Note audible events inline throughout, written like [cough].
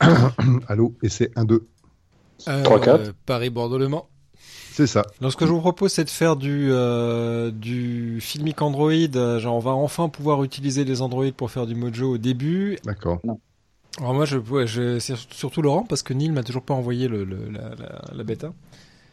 [coughs] Allô, et c'est 1-2. Euh, 3-4. Paris-Bordeaux-Le Mans. C'est ça. Donc ce que je vous propose, c'est de faire du euh, du filmic Android. euh, Genre, on va enfin pouvoir utiliser les Android pour faire du Mojo au début. D'accord. Alors moi, je, ouais, je c'est surtout Laurent parce que Neil m'a toujours pas envoyé le, le- la, la, la bêta.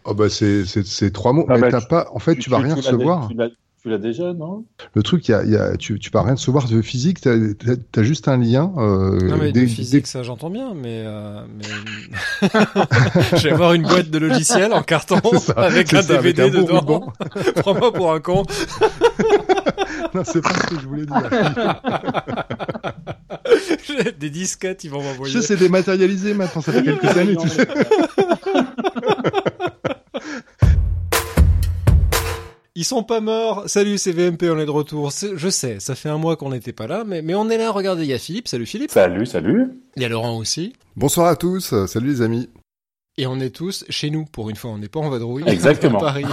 Oh bah c'est c'est c'est trois mots. Ah mais bah, t'as tu- pas. En fait, tu, vas rien recevoir. Tu l'as- tu l'as déjà, non Le truc, il y a, y a, tu tu vas rien recevoir de physique. T'as t'as- t'as juste un lien. Euh, non mais dès- de dès- physique, ça j'entends bien, mais, euh, mais... [laughs] [laughs] je vais avoir une boîte de logiciels en carton ça, avec un ça, avec DVD un beau dedans. [laughs] Prends-moi pour un con. Non, c'est pas ce que je voulais dire. Des disquettes, ils vont m'envoyer. Je sais, c'est dématérialisé maintenant. Ça fait quelques années. Tu sais. Ils sont pas morts. Salut, c'est VMP, on est de retour. Je sais, ça fait un mois qu'on n'était pas là, mais, mais on est là. Regardez, il y a Philippe. Salut Philippe. Salut, salut. Il y a Laurent aussi. Bonsoir à tous. Salut les amis. Et on est tous chez nous pour une fois. On n'est pas en vadrouille. Exactement. À Paris,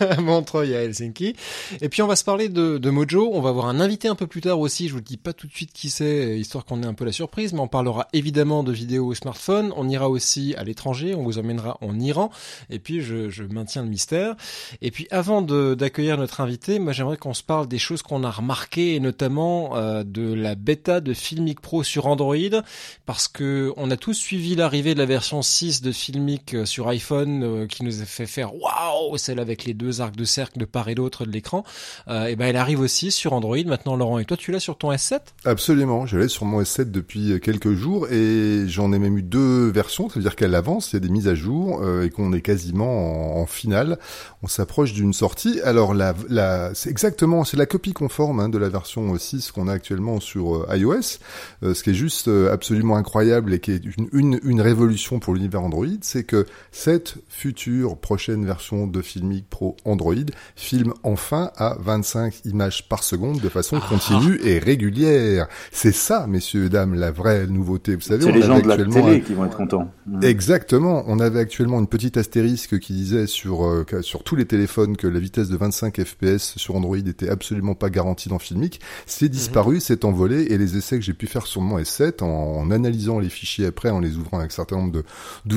à [laughs] Montreuil, à Helsinki. Et puis on va se parler de, de Mojo. On va avoir un invité un peu plus tard aussi. Je vous le dis pas tout de suite qui c'est, histoire qu'on ait un peu la surprise. Mais on parlera évidemment de vidéos au smartphone. On ira aussi à l'étranger. On vous emmènera en Iran. Et puis je, je maintiens le mystère. Et puis avant d'accueillir notre invité, moi j'aimerais qu'on se parle des choses qu'on a remarquées et notamment euh, de la bêta de Filmic Pro sur Android parce que on a tous suivi l'arrivée de la version 6 de Filmic euh, sur iPhone euh, qui nous a fait faire waouh, celle avec les deux arcs de cercle de part et d'autre de l'écran. Euh, et ben elle arrive aussi sur Android. Maintenant Laurent et toi tu l'as sur ton S7 Absolument, je l'ai sur mon S7 depuis quelques jours et j'en ai même eu deux versions, ça veut dire qu'elle avance, il y a des mises à jour et qu'on est quasiment en, finale, on s'approche d'une sortie. Alors la, c'est exactement, c'est la copie conforme hein, de la version 6 qu'on a actuellement sur iOS, ce qui est juste absolument incroyable et qui est une, une, une révolution pour l'univers Android, c'est que cette future prochaine version de Filmic Pro Android filme enfin à 25 images par seconde de façon Ah. continue et régulière. C'est ça, messieurs et dames, la vraie nouveauté. Vous savez, C'est on les gens de la télé un- qui vont être contents. Mm. Exactement. On avait actuellement une petite astérisque qui disait sur euh, sur tous les téléphones que la vitesse de 25 FPS sur Android était absolument pas garantie dans Filmic. C'est disparu, c'est envolé et les essais que j'ai pu faire sur mon S7 en, en analysant les fichiers après, en les ouvrant avec un certain nombre de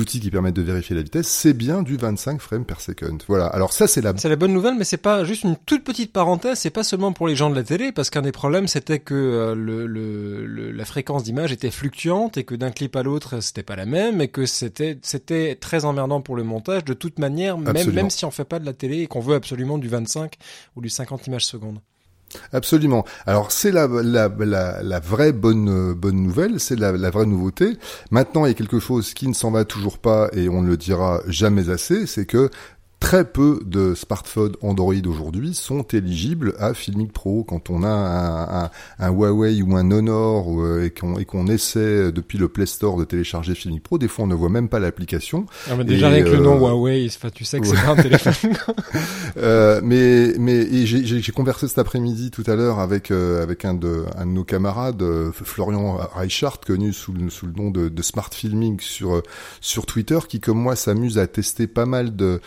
qui permettent de vérifier la vitesse, c'est bien du 25 frames per second. Voilà. Alors ça c'est la C'est la bonne nouvelle, mais c'est pas juste une toute petite parenthèse. C'est pas seulement pour les gens de la télé, parce qu'un des problèmes c'était que euh, le, le, le- la fréquence d'image était fluctuante et que d'un clip à l'autre c'était pas la même et que c'était c'était très emmerdant pour le montage de toute manière, même Absolument. même si on fait pas de la télé et qu'on veut absolument du 25 ou du 50 images secondes. Absolument. Alors c'est la, la, vraie bonne euh, bonne nouvelle, c'est la vraie nouveauté. Maintenant, il y a quelque chose qui ne s'en va toujours pas et on ne le dira jamais assez, c'est que Très peu de smartphones Android aujourd'hui sont éligibles à Filmic Pro. Quand on a un, un, un Huawei ou un Honor euh, et qu'on essaie depuis le Play Store de télécharger Filmic Pro, des fois on ne voit même pas l'application. Ah, mais déjà avec le euh, nom Huawei, enfin, tu sais que c'est pas un téléphone. [laughs] [laughs] Euh, mais mais j'ai- conversé cet après-midi tout à l'heure avec euh, avec un de un de nos camarades euh, Florian Reichart connu sous le sous le nom de, de Smart Filming sur euh, sur Twitter qui comme moi s'amuse à tester pas mal de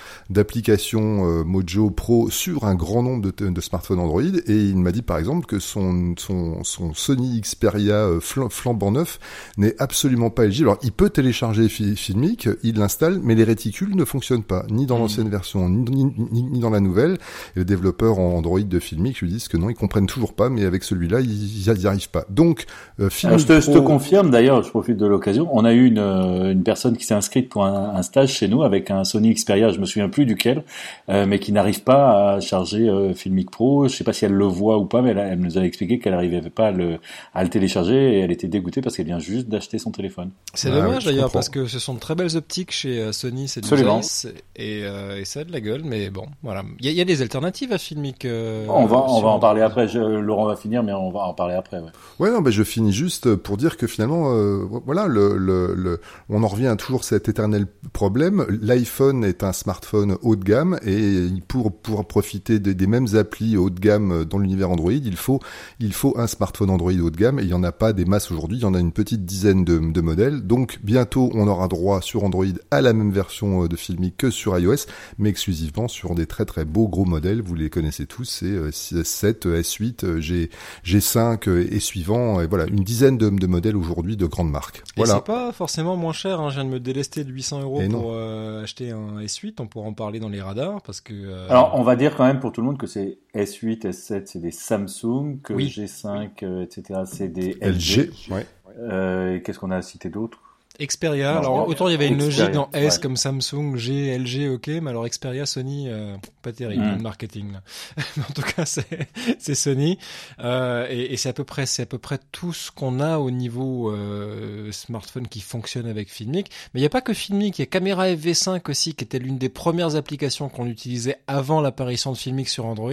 euh, Mojo Pro sur un grand nombre de, de smartphones Android et il m'a dit par exemple que son son son Sony Xperia euh, flam- flambant neuf n'est absolument pas éligible. Alors il peut télécharger Fi- Filmic, il l'installe mais les réticules ne fonctionnent pas ni dans Mhm. l'ancienne version ni, ni, ni- ni dans la nouvelle. Et les développeurs en Android de Filmic lui disent que non, ils comprennent toujours pas, mais avec celui-là, ils n'y arrivent pas. Donc, euh, Alors, Filmic je, te, je te Pro- confirme d'ailleurs, je profite de l'occasion, on a eu une, une personne qui s'est inscrite pour un, un stage chez nous avec un Sony Xperia, je me souviens plus duquel, euh, mais qui n'arrive pas à charger euh, Filmic Pro. Je sais pas si elle le voit ou pas, mais elle, nous a expliqué qu'elle n'arrivait pas à le, à le télécharger et elle était dégoûtée parce qu'elle vient juste d'acheter son téléphone. C'est Ah dommage oui, d'ailleurs parce que ce sont de très belles optiques chez euh, Sony, c'est du. Zeiss et, euh, et ça a de la gueule, mais bon, voilà. Il y, a- il y a des alternatives à Filmic. euh, on va, on va en parler après. Je, Laurent va finir, mais on va en parler après. Ouais. Ouais, non, ben je finis juste pour dire que finalement, euh, voilà, le, le, le, on en revient à toujours cet éternel problème. L'iPhone est un smartphone haut de gamme et pour pour profiter des, mêmes applis haut de gamme dans l'univers Android, il faut il faut un smartphone Android haut de gamme et il y en a pas des masses aujourd'hui, il y en a une petite dizaine de, de modèles. Donc bientôt on aura droit sur Android à la même version de Filmic que sur iOS, mais exclusivement sur des très très beaux gros modèles. Vous les connaissez tous, c'est 7, S8, G G5 et suivant. Et voilà, une dizaine de, de modèles aujourd'hui de grandes marques. Voilà. Et c'est pas forcément moins cher. Hein. Je viens de me délester de 800 euros pour euh, acheter un S8. On pourra en parler dans les radars parce que. Euh... Alors, on va dire quand même pour tout le monde que c'est S8, S7, c'est des Samsung, que G5, euh, etc., c'est des LG. LG ouais. Euh, Qu'est-ce qu'on a cité d'autres Xperia, alors autant il y avait une logique dans S comme Samsung, G, LG, ok, mais alors Xperia, Sony, euh, pas terrible mm. le marketing. Là. [laughs] en tout cas, [laughs] c'est Sony euh, et, et c'est à peu près c'est à peu près tout ce qu'on a au niveau euh, smartphone qui fonctionne avec Filmic. Mais il n'y a pas que Filmic, il y a Camera FV5 aussi qui était l'une des premières applications qu'on utilisait avant l'apparition de Filmic sur Android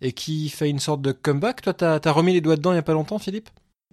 et qui fait une sorte de comeback. Toi, t'as as remis les doigts dedans il y a pas longtemps, Philippe?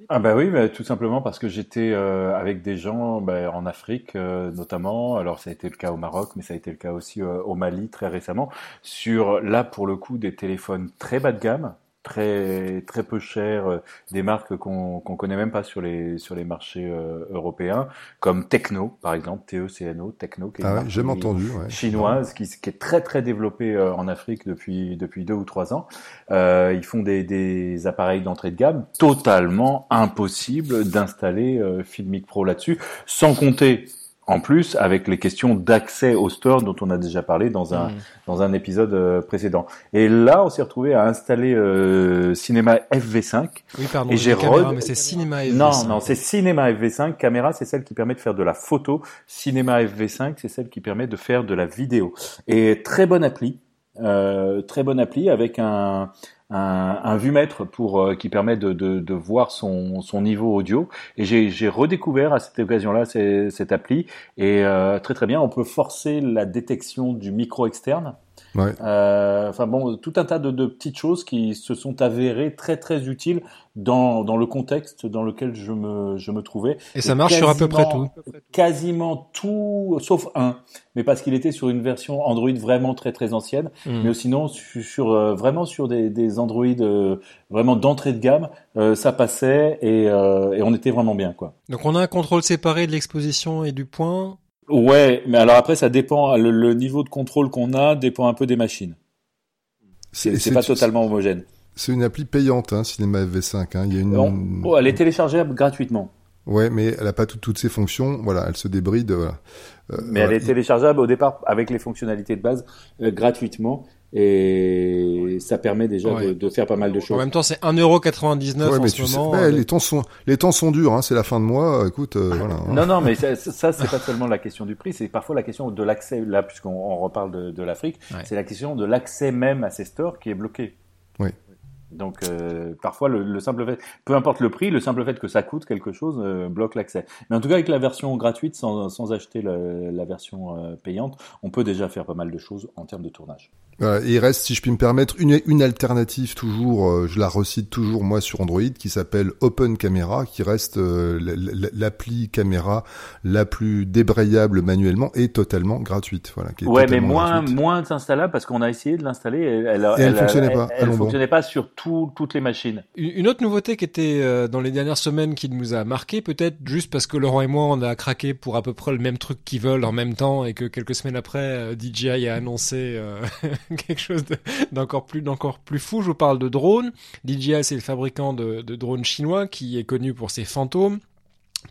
Ah bah oui, bah, tout simplement parce que j'étais euh, avec des gens bah, en Afrique euh, notamment. Alors ça a été le cas au Maroc, mais ça a été le cas aussi euh, au Mali très récemment. Sur là pour le coup des téléphones très bas de gamme, très très peu cher, euh, des marques qu'on qu'on connaît même pas sur les sur les marchés euh, européens, comme Techno par exemple, TECNO, Techno, qui est ah ouais, entendu, ouais. chinoise, qui, qui est très très développée euh, en Afrique depuis depuis deux ou trois ans. Euh, ils font des, des appareils d'entrée de gamme totalement impossible d'installer Filmic Pro là-dessus, sans compter en plus, avec les questions d'accès au store dont on a déjà parlé dans un, mm. dans un épisode euh, précédent. Et là, on s'est retrouvé à installer euh, Cinema FV5. Oui, pardon, et j'ai caméra, mais c'est Cinema FV5. Non, non, c'est Cinema FV5. Caméra, c'est celle qui permet de faire de la photo. Cinéma FV5, c'est celle qui permet de faire de la vidéo. Et très bonne appli. Euh, très bonne appli avec un, un, un vue-mètre pour euh, qui permet de, voir son, son niveau audio. Et j'ai redécouvert à cette occasion-là cette appli et euh, très très bien. On peut forcer la détection du micro externe. Ouais. Euh, enfin bon, tout un tas de, de, petites choses qui se sont avérées très très utiles dans, dans le contexte dans lequel je me, je me trouvais. Et, ça marche sur à peu près tout. Quasiment tout, sauf un, mais parce qu'il était sur une version Android vraiment très très ancienne, hmm. mais sinon sur, euh, vraiment sur des, des Android euh, vraiment d'entrée de gamme, euh, ça passait et, et on était vraiment bien quoi. Donc on a un contrôle séparé de l'exposition et du point. Ouais, mais alors après ça dépend le, niveau de contrôle qu'on a dépend un peu des machines. C'est pas totalement homogène. C'est une appli payante, hein, Cinema FV5. Hein. Il y a une... Oh, elle est téléchargeable gratuitement. Ouais, mais elle n'a pas toutes ses fonctions. Voilà, elle se débride. Voilà. Euh, mais elle est téléchargeable au départ avec les fonctionnalités de base euh, gratuitement et ça permet déjà de, de, faire pas mal de choses. En même temps, c'est 1,99€ ouais, en ce moment. Sais, les temps sont les temps sont durs, hein, c'est la fin de mois. Écoute, euh, voilà. Hein. Non, non, mais ça, ça c'est pas seulement la question du prix, c'est parfois la question de l'accès. Là, puisqu'on reparle de, de l'Afrique, c'est la question de l'accès même à ces stores qui est bloqué. Oui. Donc euh, parfois le, le, simple fait, peu importe le prix, le simple fait que ça coûte quelque chose euh, bloque l'accès. Mais en tout cas avec la version gratuite, sans, sans acheter la, la version euh, payante, on peut déjà faire pas mal de choses en termes de tournage. Voilà, il reste, si je puis me permettre, une, une alternative toujours, euh, je la recite toujours moi sur Android, qui s'appelle Open Camera, qui reste l'appli caméra la plus débrayable manuellement et totalement gratuite. Voilà, qui est ouais, mais moins moins installable parce qu'on a essayé de l'installer, elle, elle, elle, elle, fonctionnait pas. Elle, fonctionnait pas sur toutes les machines. Une autre nouveauté qui était euh, dans les dernières semaines qui nous a marqué, peut-être juste parce que Laurent et moi on a craqué pour à peu près le même truc qu'ils veulent en même temps et que quelques semaines après euh, DJI a annoncé euh, [laughs] [laughs] quelque chose d'encore plus d'encore plus fou. Je vous parle de drones. DJI c'est le fabricant de, de drones chinois qui est connu pour ses fantômes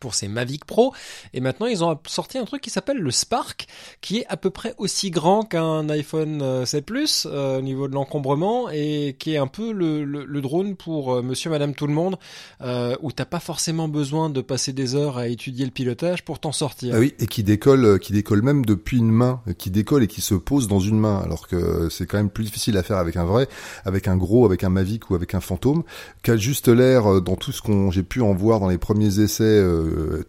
pour ses Mavic Pro et maintenant ils ont sorti un truc qui s'appelle le Spark qui est à peu près aussi grand qu'un iPhone 7 euh, Plus euh, au niveau de l'encombrement et qui est un peu le, drone pour euh, monsieur madame tout le monde euh, où t'as pas forcément besoin de passer des heures à étudier le pilotage pour t'en sortir. Ah oui et qui décolle qui décolle même depuis une main qui décolle et qui se pose dans une main alors que c'est quand même plus difficile à faire avec un vrai avec un gros avec un Mavic ou avec un fantôme qui a juste l'air dans tout ce qu'on j'ai pu en voir dans les premiers essais euh,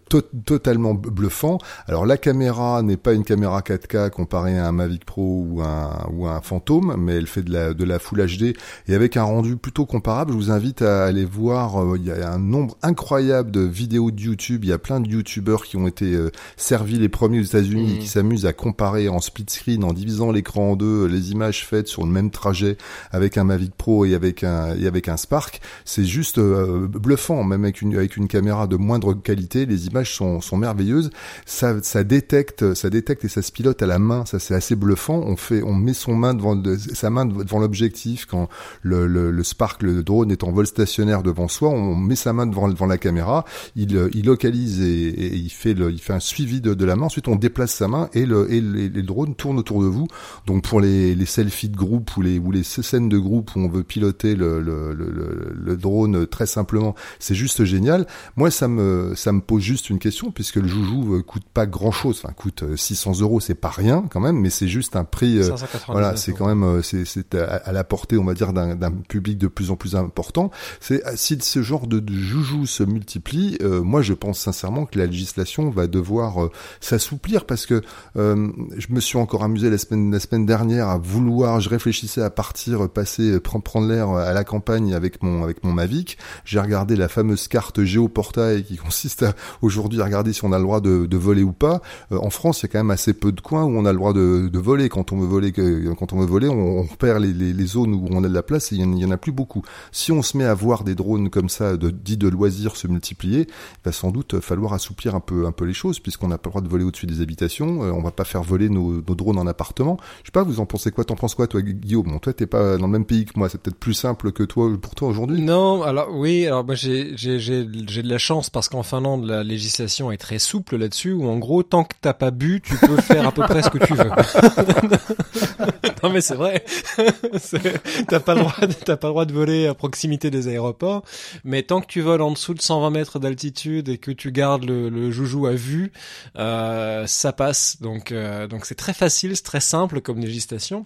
totalement bluffant. Alors la caméra n'est pas une caméra 4K comparée à un Mavic Pro ou un ou un Phantom, mais elle fait de la de la Full HD et avec un rendu plutôt comparable. Je vous invite à aller voir. Euh, il y a un nombre incroyable de vidéos de YouTube. Il y a plein de YouTubeurs qui ont été euh, servis les premiers aux États-Unis et qui mmh. s'amusent à comparer en split screen, en divisant l'écran en deux, les images faites sur le même trajet avec un Mavic Pro et avec un et avec un Spark. C'est juste bluffant, même avec une avec une caméra de moindre qualité, les images sont, sont merveilleuses. Ça, ça détecte, ça détecte et ça se pilote à la main. Ça, c'est assez bluffant. On fait, on met son main devant sa main devant l'objectif quand le, le, le, Spark, le drone est en vol stationnaire devant soi. On met sa main devant, devant la caméra. Il, il localise et, il fait le, il fait un suivi de, de la main. Ensuite, on déplace sa main et le, et les, drones tournent autour de vous. Donc, pour les, les selfies de groupe ou les, ou les scènes de groupe où on veut piloter le, le, le, le drone très simplement, c'est juste génial. Moi, ça me, ça me pose juste une question puisque le joujou euh, coûte pas grand chose. Enfin, coûte 600 euh, euros, c'est pas rien quand même, mais c'est juste un prix. Euh, voilà, c'est quand même, c'est, c'est à, la portée, on va dire, d'un, public de plus en plus important. C'est si ce genre de, de joujou se multiplie, moi, je pense sincèrement que la législation va devoir s'assouplir parce que je me suis encore amusé la semaine, la semaine dernière à vouloir, je réfléchissais à partir, passer, prendre, prendre l'air à la campagne avec mon, avec mon Mavic. J'ai regardé la fameuse carte géoportail qui consiste aujourd'hui à regarder si on a le droit de, de voler ou pas. Euh, en France, il y a quand même assez peu de coins où on a le droit de, de voler. Quand on veut voler, quand on veut voler, on, on perd les, les, zones où on a de la place et il y, en, a plus beaucoup. Si on se met à voir des drones comme ça, de, dits de loisirs se multiplier, il va sans doute falloir assouplir un peu, un peu les choses puisqu'on n'a pas le droit de voler au-dessus des habitations. Euh, on va pas faire voler nos, nos, drones en appartement. Je sais pas, vous en pensez quoi? T'en penses quoi, toi, Guillaume? Bon, toi, t'es pas dans le même pays que moi. C'est peut-être plus simple que toi pour toi aujourd'hui. Non, alors oui, alors moi j'ai j'ai de la chance parce qu'en Finlande la législation est très souple là-dessus où en gros tant que t'as pas bu tu peux faire à peu près ce que tu veux. [laughs] non mais c'est vrai. [laughs] t'as pas le droit t'as pas droit de voler à proximité des aéroports mais tant que tu voles en dessous de 120 mètres d'altitude et que tu gardes le, le joujou à vue euh, ça passe donc euh, donc c'est très facile c'est très simple comme législation.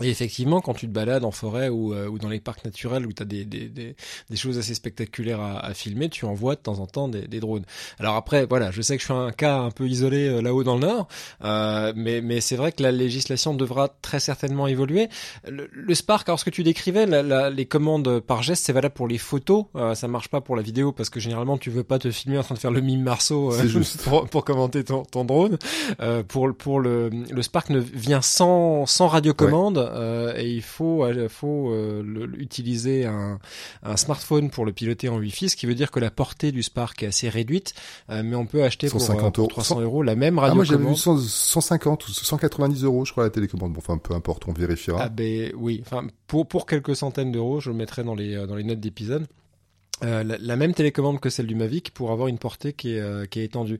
Et effectivement, quand tu te balades en forêt ou, euh, ou dans les parcs naturels où tu as des, des, des, des, choses assez spectaculaires à, à, filmer, tu envoies de temps en temps des, des, drones. Alors après, voilà, je sais que je suis un cas un peu isolé euh, là-haut dans le nord, euh, mais, mais c'est vrai que la législation devra très certainement évoluer. Le, le Spark, alors ce que tu décrivais, la, la, les commandes par geste, c'est valable pour les photos, euh, ça marche pas pour la vidéo parce que généralement tu veux pas te filmer en train de faire le mime Marceau [laughs] pour, pour, commenter ton, ton drone. pour pour le, le Spark ne vient sans, sans radiocommande. Euh, et il faut, euh, faut euh, utiliser un, un, smartphone pour le piloter en Wi-Fi, ce qui veut dire que la portée du Spark est assez réduite, mais on peut acheter pour, 300 euros la même radio. Ah, moi j'avais vu 150 ou 190 euros, je crois, la télécommande. Bon, enfin, peu importe, on vérifiera. Ah ben oui, enfin pour pour quelques centaines d'euros, je le mettrai dans les dans les notes d'épisode. Euh, la, même télécommande que celle du Mavic pour avoir une portée qui est, euh, qui est étendue.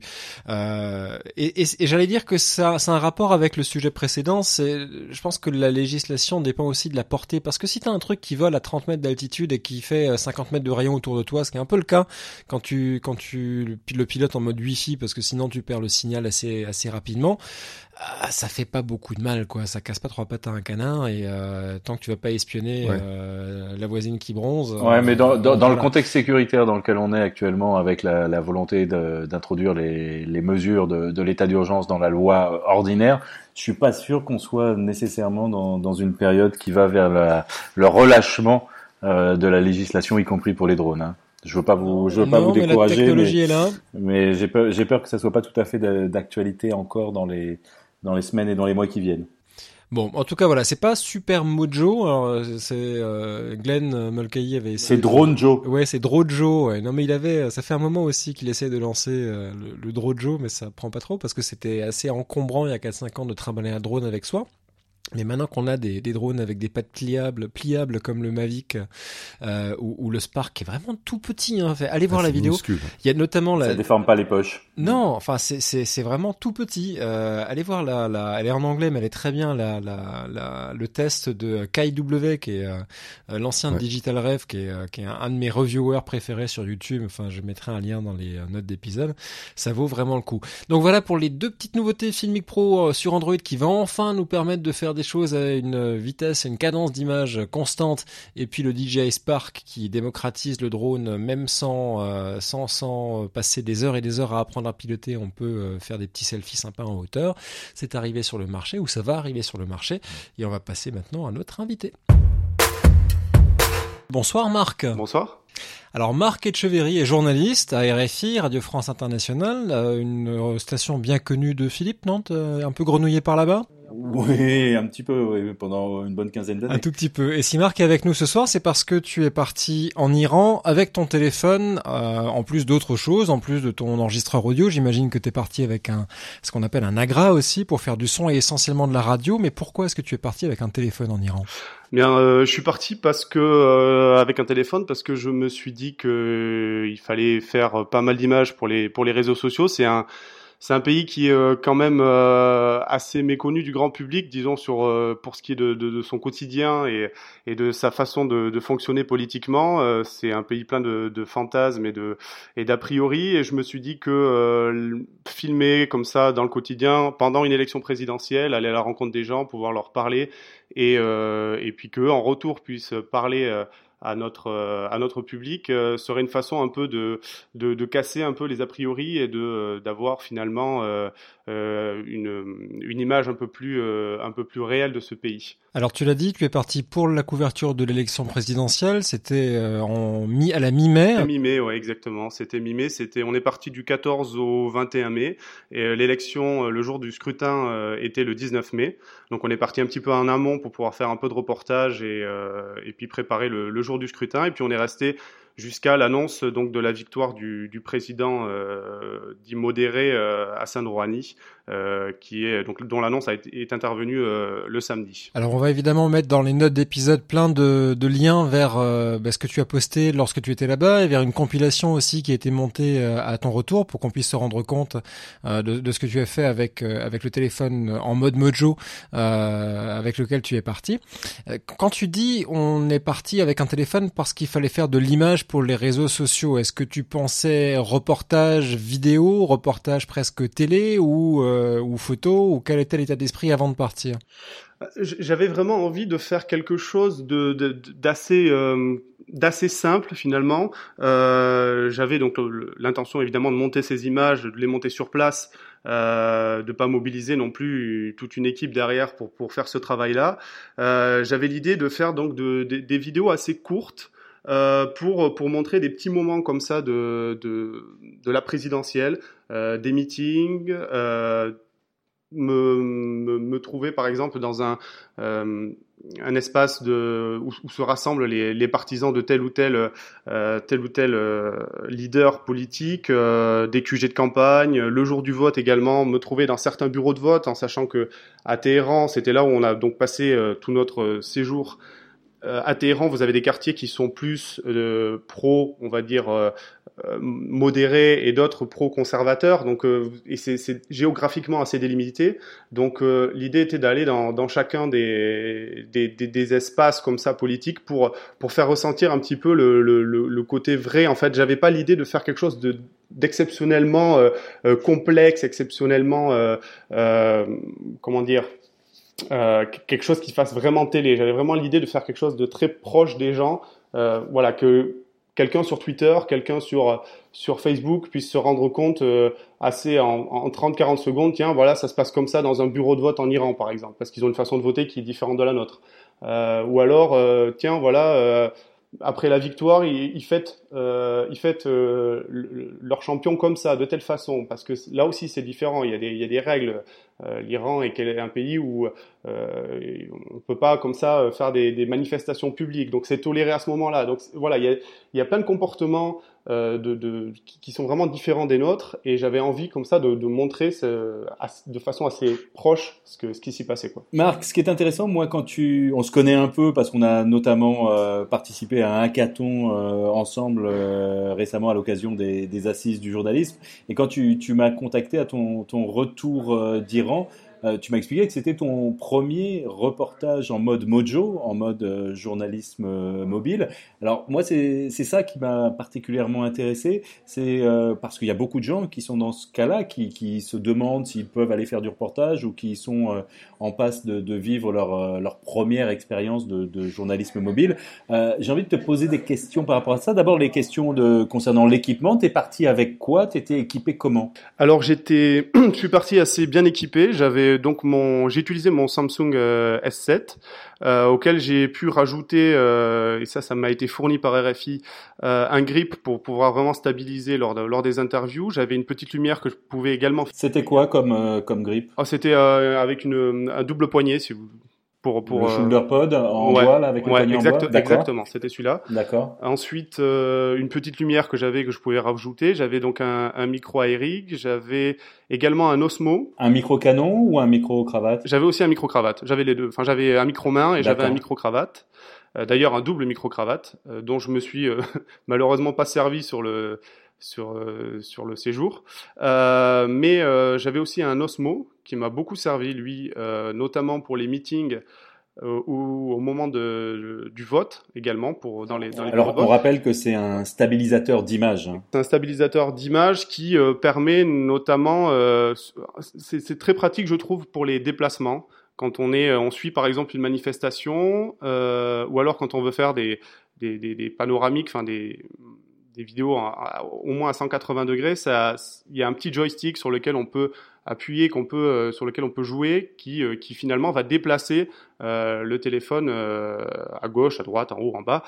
Euh, et, et, et j'allais dire que ça, c'est un rapport avec le sujet précédent. C'est, je pense que la législation dépend aussi de la portée, parce que si tu as un truc qui vole à 30 mètres d'altitude et qui fait 50 mètres de rayon autour de toi, ce qui est un peu le cas quand tu quand tu le pilotes en mode Wi-Fi, parce que sinon tu perds le signal assez assez rapidement. Ah, ça fait pas beaucoup de mal, quoi. Ça casse pas trois pattes à un canard et euh, tant que tu vas pas espionner euh, la voisine qui bronze. Ouais, mais dans, dans, dans le contexte sécuritaire dans lequel on est actuellement, avec la, la volonté d'introduire les, les, mesures de, de l'état d'urgence dans la loi ordinaire, je suis pas sûr qu'on soit nécessairement dans, dans, une période qui va vers la, le relâchement euh, de la législation, y compris pour les drones. Hein. Je veux pas vous, je veux pas vous décourager, mais, mais j'ai peur, j'ai peur que ça soit pas tout à fait d'actualité encore dans les dans les semaines et dans les mois qui viennent. Bon, en tout cas, voilà, c'est pas super mojo. Alors, c'est euh, Glenn Mulcahy avait essayé. C'est Drone Joe. Ouais, c'est Drone Joe. Ouais. Non, mais il avait, ça fait un moment aussi qu'il essaie de lancer euh, le, le Drone Joe, mais ça prend pas trop parce que c'était assez encombrant il y a 4-5 ans de trimballer un drone avec soi. Mais maintenant qu'on a des, des, drones avec des pattes pliables, pliables comme le Mavic euh, ou, ou, le Spark, qui est vraiment tout petit, hein. allez voir ah, la vidéo. Il y a notamment la. Ça déforme pas les poches. Non, enfin c'est vraiment tout petit. Euh, allez voir la, la, elle est en anglais, mais elle est très bien. La, la, la le test de Kai W, qui est euh, l'ancien Digital Rev, qui est euh, qui est un, de mes reviewers préférés sur YouTube. Enfin, je mettrai un lien dans les notes d'épisode. Ça vaut vraiment le coup. Donc voilà pour les deux petites nouveautés Filmic Pro sur Android qui va enfin nous permettre de faire des des choses à une vitesse, une cadence d'image constante, et puis le DJI Spark qui démocratise le drone, même sans, euh, sans, sans passer des heures et des heures à apprendre à piloter, on peut euh, faire des petits selfies sympas en hauteur. C'est arrivé sur le marché, ou ça va arriver sur le marché, et on va passer maintenant à notre invité. Bonsoir Marc. Bonsoir. Alors Marc Etcheverry est journaliste à RFI, Radio France Internationale, euh, une station bien connue de Philippe, Nantes, un peu grenouillé par là-bas? Oui, un petit peu, oui, pendant une bonne quinzaine d'années. Un tout petit peu. Et si Marc est avec nous ce soir, c'est parce que tu es parti en Iran avec ton téléphone, euh, en plus d'autres choses, en plus de ton enregistreur audio. J'imagine que tu es parti avec un, ce qu'on appelle un Agra aussi, pour faire du son et essentiellement de la radio. Mais pourquoi est-ce que tu es parti avec un téléphone en Iran? Bien, euh, je suis parti parce que euh, avec un téléphone parce que je me suis dit que il fallait faire pas mal d'images pour les pour les réseaux sociaux. C'est un c'est un pays qui est euh, quand même euh, assez méconnu du grand public, disons sur euh, pour ce qui est de, de, de son quotidien et, et, de sa façon de, de fonctionner politiquement. c'est un pays plein de, fantasmes et de et d'a priori. Et je me suis dit que filmer comme ça dans le quotidien pendant une élection présidentielle, aller à la rencontre des gens, pouvoir leur parler et et puis que en retour puisse parler à notre euh, à notre public euh, serait une façon un peu de, de, de casser un peu les a priori et de euh, d'avoir finalement une, une image un peu plus un peu plus réelle de ce pays. Alors tu l'as dit, tu es parti pour la couverture de l'élection présidentielle. C'était en mi à la mi-mai. Mi-mai, ouais, exactement. C'était mi-mai. C'était on est parti du 14 au 21 mai et l'élection, le jour du scrutin était le 19 mai. Donc on est parti un petit peu en amont pour pouvoir faire un peu de reportage et et puis préparer le jour du scrutin. Et puis on est resté jusqu'à l'annonce donc de la victoire du, président euh, dit modéré euh, Hassan Rouhani, euh, qui est donc dont l'annonce est intervenue euh, le samedi. Alors on va évidemment mettre dans les notes d'épisode plein de, liens vers bah, ce que tu as posté lorsque tu étais là-bas et vers une compilation aussi qui a été montée à ton retour pour qu'on puisse se rendre compte de, de, ce que tu as fait avec avec le téléphone en mode Mojo avec lequel tu es parti. Quand tu dis on est parti avec un téléphone parce qu'il fallait faire de l'image pour les réseaux sociaux Est-ce que tu pensais reportage vidéo, reportage presque télé ou, euh, ou photo ou quel était l'état d'esprit avant de partir? J'avais vraiment envie de faire quelque chose d'assez euh, d'assez simple finalement. Euh, J'avais donc l'intention évidemment de monter ces images, de les monter sur place, euh, de pas mobiliser non plus toute une équipe derrière pour pour faire ce travail-là. Euh, J'avais l'idée de faire donc de, des vidéos assez courtes euh, pour, pour montrer des petits moments comme ça de, de, la présidentielle, euh, des meetings, euh, me, me, trouver par exemple dans un, un espace de, où, où, se rassemblent les, les, partisans de tel ou tel, tel, ou tel leader politique, des QG de campagne, le jour du vote également, me trouver dans certains bureaux de vote en sachant que à Téhéran, c'était là où on a donc passé tout notre séjour à Téhéran, vous avez des quartiers qui sont plus euh, pro, on va dire euh, euh modérés, et d'autres pro-conservateurs. Donc, euh, et c'est géographiquement assez délimité. Donc, l'idée était d'aller dans, dans, chacun des, des, des, espaces comme ça politiques pour pour faire ressentir un petit peu le, le, le côté vrai. En fait, j'avais pas l'idée de faire quelque chose de d'exceptionnellement complexe, exceptionnellement comment dire euh, quelque chose qui fasse vraiment télé. J'avais vraiment l'idée de faire quelque chose de très proche des gens. Euh, voilà, que quelqu'un sur Twitter, quelqu'un sur sur Facebook puisse se rendre compte euh, assez en, en 30-40 secondes. Tiens, voilà, ça se passe comme ça dans un bureau de vote en Iran, par exemple, parce qu'ils ont une façon de voter qui est différente de la nôtre. Ou alors, tiens, voilà après la victoire, ils, ils fêtent, euh, ils fêtent euh, leur champion comme ça, de telle façon, parce que là aussi c'est différent. Il y a des, il y a des règles. Euh, L'Iran est un pays où euh, on peut pas comme ça faire des, des manifestations publiques, donc c'est toléré à ce moment-là. Donc voilà, il y a, il y a plein de comportements euh, de, de, qui sont vraiment différents des nôtres, et j'avais envie comme ça de, de montrer ce, de façon assez proche ce, que, ce qui s'y passait. Quoi. Marc, ce qui est intéressant, moi, quand tu, on se connaît un peu parce qu'on a notamment euh, participé à un hackathon euh, ensemble euh, récemment à l'occasion des, des, assises du journalisme, et quand tu, tu m'as contacté à ton, ton retour euh, d'Iran, Euh, tu m'as expliqué que c'était ton premier reportage en mode mojo, en mode euh, journalisme euh, mobile. Alors moi, c'est ça qui m'a particulièrement intéressé, c'est parce qu'il y a beaucoup de gens qui sont dans ce cas-là, qui, se demandent s'ils peuvent aller faire du reportage ou qui sont en passe de, vivre leur, première expérience de, journalisme mobile. J'ai envie de te poser des questions par rapport à ça. D'abord les questions concernant l'équipement. T'es parti avec quoi? T'étais équipé comment? Alors j'étais, [clears throat] je suis parti assez bien équipé. J'avais donc mon, j'ai utilisé mon Samsung euh, S7 euh, auquel j'ai pu rajouter, euh, et ça, ça m'a été fourni par RFI, un grip pour pouvoir vraiment stabiliser lors, de, lors des interviews. J'avais une petite lumière que je pouvais également. C'était quoi comme comme grip? Oh, C'était avec une un double poignet, si vous pour pour le shoulder pod en ouais, bois là, avec le ouais, exact, exactement c'était celui-là. D'accord. Ensuite euh, une petite lumière que j'avais que je pouvais rajouter. J'avais donc un, un micro aérig j'avais également un Osmo. Un micro canon ou un micro cravate? J'avais aussi un micro cravate. J'avais les deux. Enfin j'avais un micro main et j'avais un micro cravate. Euh, d'ailleurs un double micro cravate euh, dont je me suis euh, [laughs] malheureusement pas servi sur le sur euh, sur le séjour. Euh, mais euh, j'avais aussi un Osmo qui m'a beaucoup servi, lui, notamment pour les meetings. ou au moment de, du vote également pour dans les dans les Alors on rappelle que c'est un stabilisateur d'image. Hein. C'est un stabilisateur d'image qui permet notamment c'est très pratique je trouve pour les déplacements quand on est on suit par exemple une manifestation ou alors quand on veut faire des des, des, des panoramiques enfin des des vidéos au moins à 180 degrés, ça, il y a un petit joystick sur lequel on peut appuyer, qu'on peut, euh, sur lequel on peut jouer, qui, euh, qui finalement va déplacer euh, le téléphone à gauche, à droite, en haut, en bas.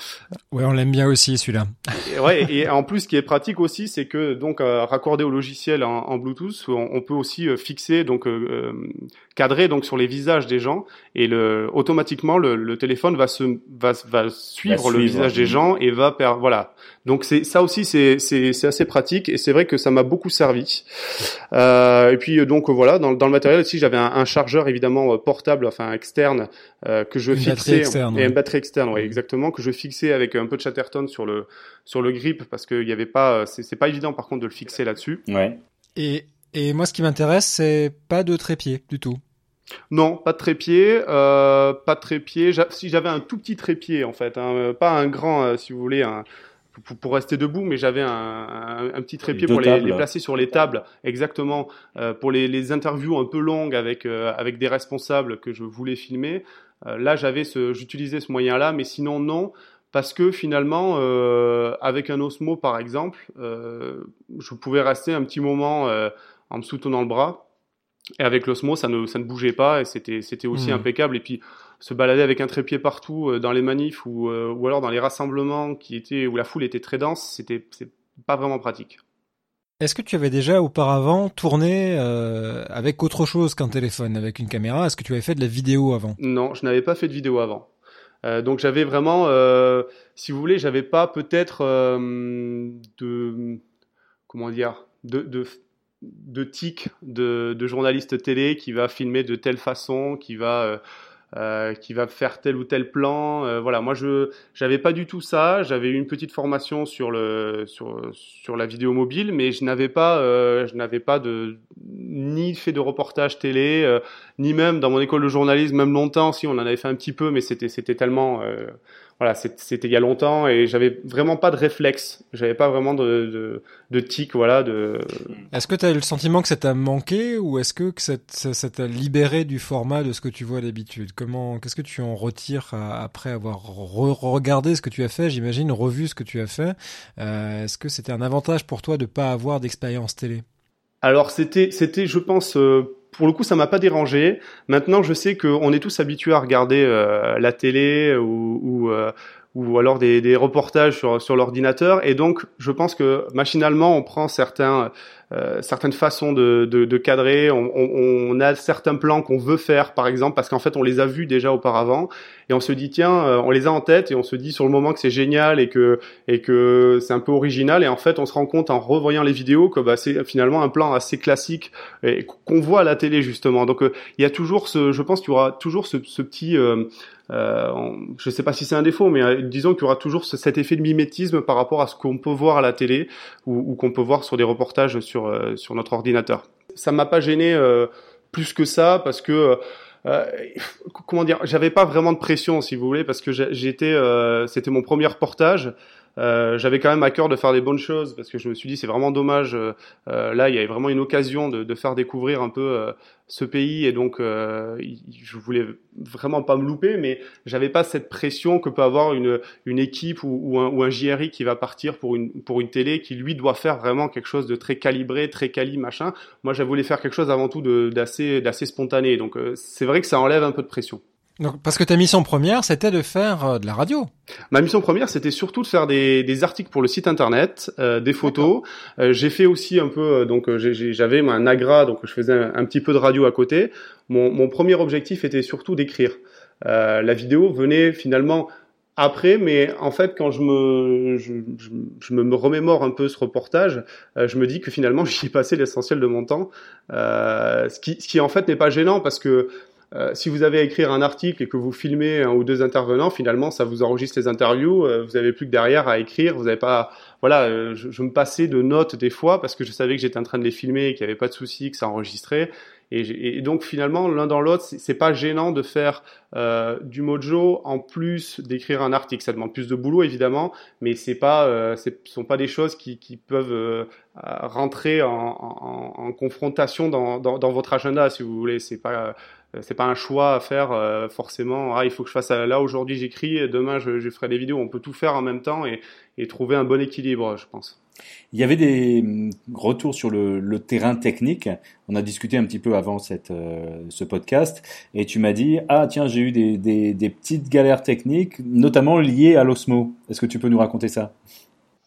Ouais, on l'aime bien aussi celui-là. Et, ouais, et en plus, ce qui est pratique aussi, c'est que donc raccordé au logiciel en, en Bluetooth, on, on, peut aussi fixer donc cadrer donc sur les visages des gens et le automatiquement le, le téléphone va se va, va suivre, va le visage des gens et va per, voilà. Donc c'est ça aussi c'est c'est c'est assez pratique et c'est vrai que ça m'a beaucoup servi. Euh, et puis donc voilà dans, dans le matériel aussi j'avais un, un, chargeur évidemment euh, portable enfin externe euh, que je une fixais externe, et une batterie externe ouais, exactement que je fixais avec un peu de Chatterton sur le sur le grip parce qu'il y avait pas c'est pas évident par contre de le fixer là-dessus. Ouais. Et et moi, ce qui m'intéresse, c'est pas de trépied du tout. Non, pas de trépied, euh, pas de trépied. Si j'avais un tout petit trépied en fait, hein, pas un grand, euh, si vous voulez, un, pour, pour, rester debout, mais j'avais un, un, un, petit trépied pour les, les, placer sur les tables, exactement, euh, pour les, les, interviews un peu longues avec euh, avec des responsables que je voulais filmer. Euh, là, j'avais ce, j'utilisais ce moyen-là, mais sinon non, parce que finalement, euh, avec un Osmo par exemple, je pouvais rester un petit moment en me soutenant le bras. Et avec l'Osmo, ça ne, ça ne bougeait pas et c'était, c'était aussi mmh. impeccable. Et puis, se balader avec un trépied partout euh, dans les manifs ou, euh, ou alors dans les rassemblements qui étaient, où la foule était très dense, c'était, pas vraiment pratique. Est-ce que tu avais déjà auparavant tourné euh, avec autre chose qu'un téléphone, avec une caméra? Est-ce que tu avais fait de la vidéo avant? Non, je n'avais pas fait de vidéo avant. Euh, donc j'avais vraiment, euh, si vous voulez, j'avais pas peut-être de, comment dire, de, de, de tic de, de journaliste télé qui va filmer de telle façon, qui va euh, qui va faire tel ou tel plan. Euh, voilà, moi je j'avais pas du tout ça. J'avais eu une petite formation sur le sur sur la vidéo mobile, mais je n'avais pas euh, je n'avais pas de ni fait de reportage télé, euh, ni même dans mon école de journalisme, même longtemps si on en avait fait un petit peu, mais c'était c'était tellement euh, voilà, c'était il y a longtemps et j'avais vraiment pas de réflexe, j'avais pas vraiment de, de, de tic, voilà. De... Est-ce que tu as eu le sentiment que ça t'a manqué ou est-ce que, que ça t'a libéré du format de ce que tu vois d'habitude? Comment, qu'est-ce que tu en retires après avoir re regardé ce que tu as fait, j'imagine, revu ce que tu as fait? Euh, Est-ce que c'était un avantage pour toi de pas avoir d'expérience télé? Alors c'était, c'était, je pense. Euh, pour le coup, ça m'a pas dérangé. Maintenant, je sais qu'on est tous habitués à regarder euh, la télé euh, ou alors des, des, reportages sur, sur l'ordinateur, et donc je pense que machinalement, on prend certains euh, certaines façons de, de, de cadrer. On, on, on, a certains plans qu'on veut faire, par exemple, parce qu'en fait, on les a vus déjà auparavant, et on se dit tiens, euh, on les a en tête, et on se dit sur le moment que c'est génial et que et que c'est un peu original. Et en fait, on se rend compte en revoyant les vidéos que bah, c'est finalement un plan assez classique et qu'on voit à la télé justement. Donc, euh, il y a toujours ce, je pense qu'il y aura toujours ce, ce petit euh, euh, je ne sais pas si c'est un défaut, mais euh, disons qu'il y aura toujours ce, cet effet de mimétisme par rapport à ce qu'on peut voir à la télé ou, qu'on peut voir sur des reportages sur, euh, sur notre ordinateur. Ça m'a pas gêné plus que ça parce que euh, comment dire, j'avais pas vraiment de pression si vous voulez parce que j'étais, euh, c'était mon premier reportage. Euh, j'avais quand même à cœur de faire des bonnes choses parce que je me suis dit c'est vraiment dommage. Euh, euh, là, il y avait vraiment une occasion de, de faire découvrir un peu ce pays et donc je voulais vraiment pas me louper, mais j'avais pas cette pression que peut avoir une, une équipe ou, ou, un, ou un JRI qui va partir pour une, pour une télé qui lui doit faire vraiment quelque chose de très calibré, très quali machin. Moi, j'avais voulu faire quelque chose avant tout d'assez d'assez spontané. Donc c'est vrai que ça enlève un peu de pression. Donc, parce que ta mission première, c'était de faire euh, de la radio. Ma mission première, c'était surtout de faire des, des, articles pour le site internet, euh, des photos. Euh, j'ai fait aussi un peu, donc j'avais un agra, donc je faisais un, petit peu de radio à côté. Mon, mon premier objectif était surtout d'écrire. la vidéo venait finalement après, mais en fait, quand je me, je, je, me remémore un peu ce reportage, je me dis que finalement, [laughs] j'y ai passé l'essentiel de mon temps, ce qui, ce qui en fait n'est pas gênant parce que euh, si vous avez à écrire un article et que vous filmez un ou deux intervenants, finalement, ça vous enregistre les interviews. Euh, vous avez plus que derrière à écrire. Vous n'avez pas, voilà, euh, je, me passais de notes des fois parce que je savais que j'étais en train de les filmer et qu'il n'y avait pas de souci, que ça enregistrait. Et, donc finalement, l'un dans l'autre, c'est pas gênant de faire du mojo en plus d'écrire un article. Ça demande plus de boulot évidemment, mais ce sont pas des choses qui, peuvent rentrer en, confrontation dans, dans, votre agenda, si vous voulez. C'est pas c'est pas un choix à faire euh, forcément. Ah, il faut que je fasse là aujourd'hui j'écris, demain je, ferai des vidéos. On peut tout faire en même temps et, trouver un bon équilibre, je pense. Il y avait des hum, retours sur le, terrain technique. On a discuté un petit peu avant cette, euh, ce podcast et tu m'as dit ah tiens j'ai eu des, des petites galères techniques, notamment liées à l'osmo. Est-ce que tu peux nous raconter ça?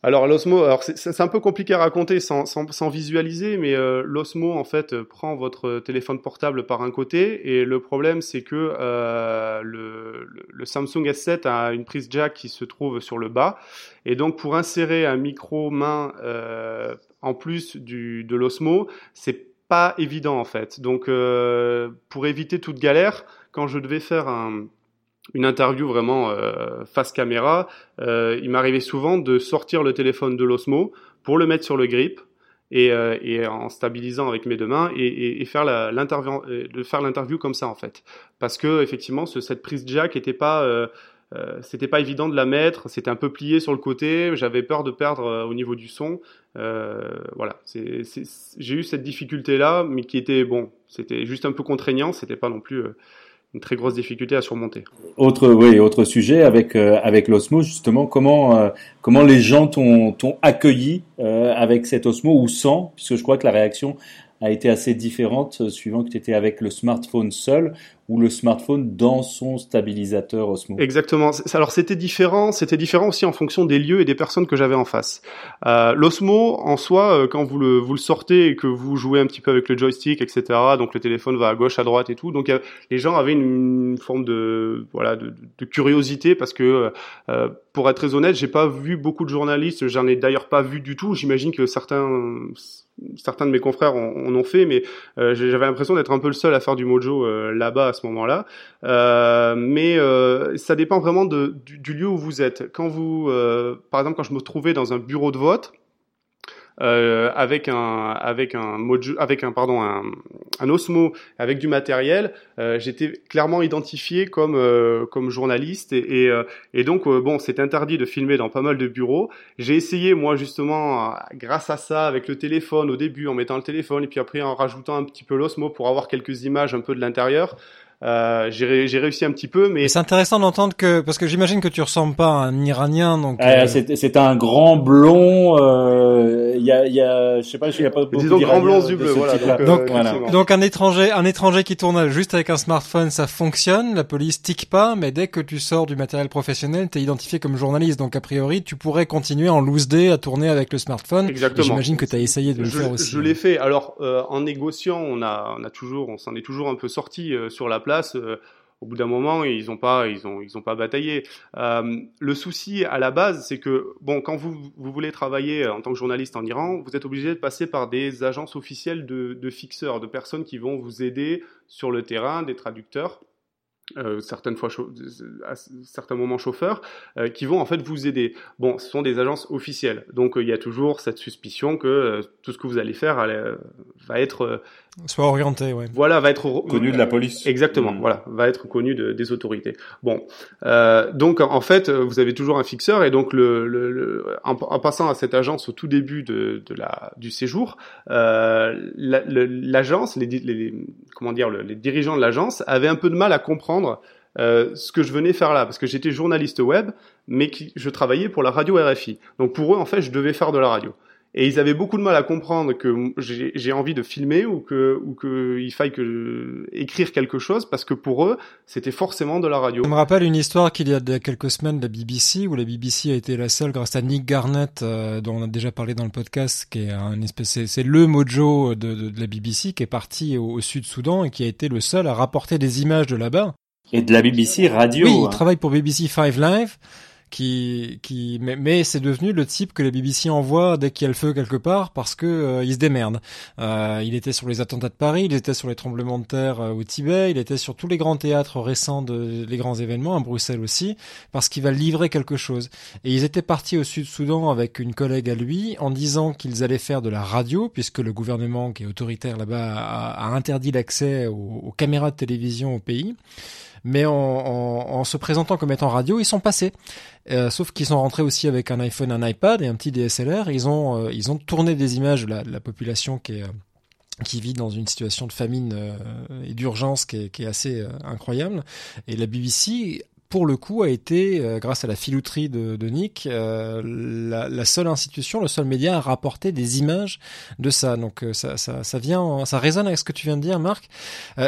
Alors l'osmo, alors c'est un peu compliqué à raconter sans, sans, visualiser, mais euh, l'osmo en fait prend votre téléphone portable par un côté et le problème c'est que euh, le, le, Samsung S7 a une prise jack qui se trouve sur le bas et donc pour insérer un micro main euh, en plus du, de l'osmo, c'est pas évident en fait. Donc euh, pour éviter toute galère, quand je devais faire un une interview vraiment euh, face caméra, euh, il m'arrivait souvent de sortir le téléphone de l'Osmo pour le mettre sur le grip et, euh, en stabilisant avec mes deux mains et, faire l'interview faire l'interview comme ça en fait. Parce que effectivement ce, cette prise jack était pas c'était pas évident de la mettre, c'était un peu plié sur le côté, j'avais peur de perdre au niveau du son. voilà, j'ai eu cette difficulté là, mais qui était bon, c'était juste un peu contraignant, c'était pas non plus très grosse difficulté à surmonter. Autre, oui, autre sujet avec euh, avec l'Osmo justement, comment euh, comment les gens t'ont accueilli euh, avec cet Osmo ou sans, puisque je crois que la réaction a été assez différente suivant que tu étais avec le smartphone seul ou le smartphone dans son stabilisateur Osmo. Exactement. Alors c'était différent, c'était différent aussi en fonction des lieux et des personnes que j'avais en face. Euh, L'Osmo en soi, euh, quand vous le sortez et que vous jouez un petit peu avec le joystick, etc. Donc le téléphone va à gauche, à droite et tout. Donc les gens avaient une, forme de voilà de, curiosité parce que euh, pour être très honnête, j'ai pas vu beaucoup de journalistes. J'en ai d'ailleurs pas vu du tout. J'imagine que certains certains de mes confrères en, ont fait, mais euh, j'avais l'impression d'être un peu le seul à faire du mojo euh, là-bas moment-là. Euh, mais ça dépend vraiment du, lieu où vous êtes. Quand vous, par exemple, quand je me trouvais dans un bureau de vote, euh, avec un avec un pardon un, Osmo avec du matériel, euh, j'étais clairement identifié comme euh, comme journaliste et et, euh, et donc euh, bon c'est interdit de filmer dans pas mal de bureaux. J'ai essayé moi justement grâce à ça avec le téléphone au début en mettant le téléphone et puis après en rajoutant un petit peu l'Osmo pour avoir quelques images un peu de l'intérieur. Euh, j'ai réussi un petit peu, mais c'est intéressant d'entendre que parce que j'imagine que tu ressembles pas à un Iranien, donc euh... c'est un grand blond. Euh, il y a, y a, je sais pas, il y a pas beaucoup Disons grand blond bleus, voilà. Donc, donc, euh, donc, un étranger, un étranger qui tourne juste avec un smartphone, ça fonctionne. La police tique pas, mais dès que tu sors du matériel professionnel, t'es identifié comme journaliste, donc a priori, tu pourrais continuer en loose day à tourner avec le smartphone. Exactement. J'imagine que tu as essayé de le faire aussi. Je l'ai fait. Alors euh, en négociant, on a, on a toujours, on s'en est toujours un peu sorti sur la Euh, au bout d'un moment, ils n'ont pas, ils pas bataillé. Euh, le souci à la base, c'est que bon, quand vous, voulez travailler en tant que journaliste en Iran, vous êtes obligé de passer par des agences officielles de fixeurs, de personnes qui vont vous aider sur le terrain, des traducteurs. Euh, certaines fois à certains moments chauffeurs euh, qui vont en fait vous aider. Bon, ce sont des agences officielles, donc euh, il y a toujours cette suspicion que tout ce que vous allez faire va être soit orienté, ouais. Voilà, va être connu de la police. Exactement, mm. voilà, va être connu de, des autorités. Bon, euh, donc en fait, vous avez toujours un fixeur et donc le, le, le en, en, passant à cette agence au tout début de, de la du séjour, euh, l'agence, les, les, comment dire, les dirigeants de l'agence avaient un peu de mal à comprendre euh, ce que je venais faire là, parce que j'étais journaliste web, mais qui, je travaillais pour la radio RFI. Donc pour eux, en fait, je devais faire de la radio. Et ils avaient beaucoup de mal à comprendre que j'ai envie de filmer ou que ou que il faille que écrire quelque chose parce que pour eux c'était forcément de la radio. Ça me rappelle une histoire qu'il y a quelques semaines de la BBC où la BBC a été la seule grâce à Nick Garnett euh, dont on a déjà parlé dans le podcast qui est un espèce c'est le mojo de, de, de, la BBC qui est parti au, au Sud Soudan et qui a été le seul à rapporter des images de là-bas. Et de la BBC radio. Oui, il hein. travaille pour BBC Five Live qui qui mais, mais c'est devenu le type que la BBC envoie dès qu'il y a le feu quelque part parce que euh, il se démerde. Euh, il était sur les attentats de Paris, il était sur les tremblements de terre euh, au Tibet, il était sur tous les grands théâtres récents de les grands événements à Bruxelles aussi parce qu'il va livrer quelque chose. Et ils étaient partis au Sud-Soudan avec une collègue à lui en disant qu'ils allaient faire de la radio puisque le gouvernement qui est autoritaire là-bas a, a interdit l'accès aux, aux caméras de télévision au pays mais en, en, en, se présentant comme étant radio, ils sont passés. Euh, sauf qu'ils sont rentrés aussi avec un iPhone, un iPad et un petit DSLR. Ils ont, euh, ils ont tourné des images de la, de la population qui est euh, qui vit dans une situation de famine euh, et d'urgence qui est, qui est assez incroyable. Et la BBC pour le coup, a été, euh, grâce à la filouterie de, de Nick, euh, la, la, seule institution, le seul média à rapporter des images de ça. Donc euh, ça, ça, ça, vient, ça résonne avec ce que tu viens de dire, Marc.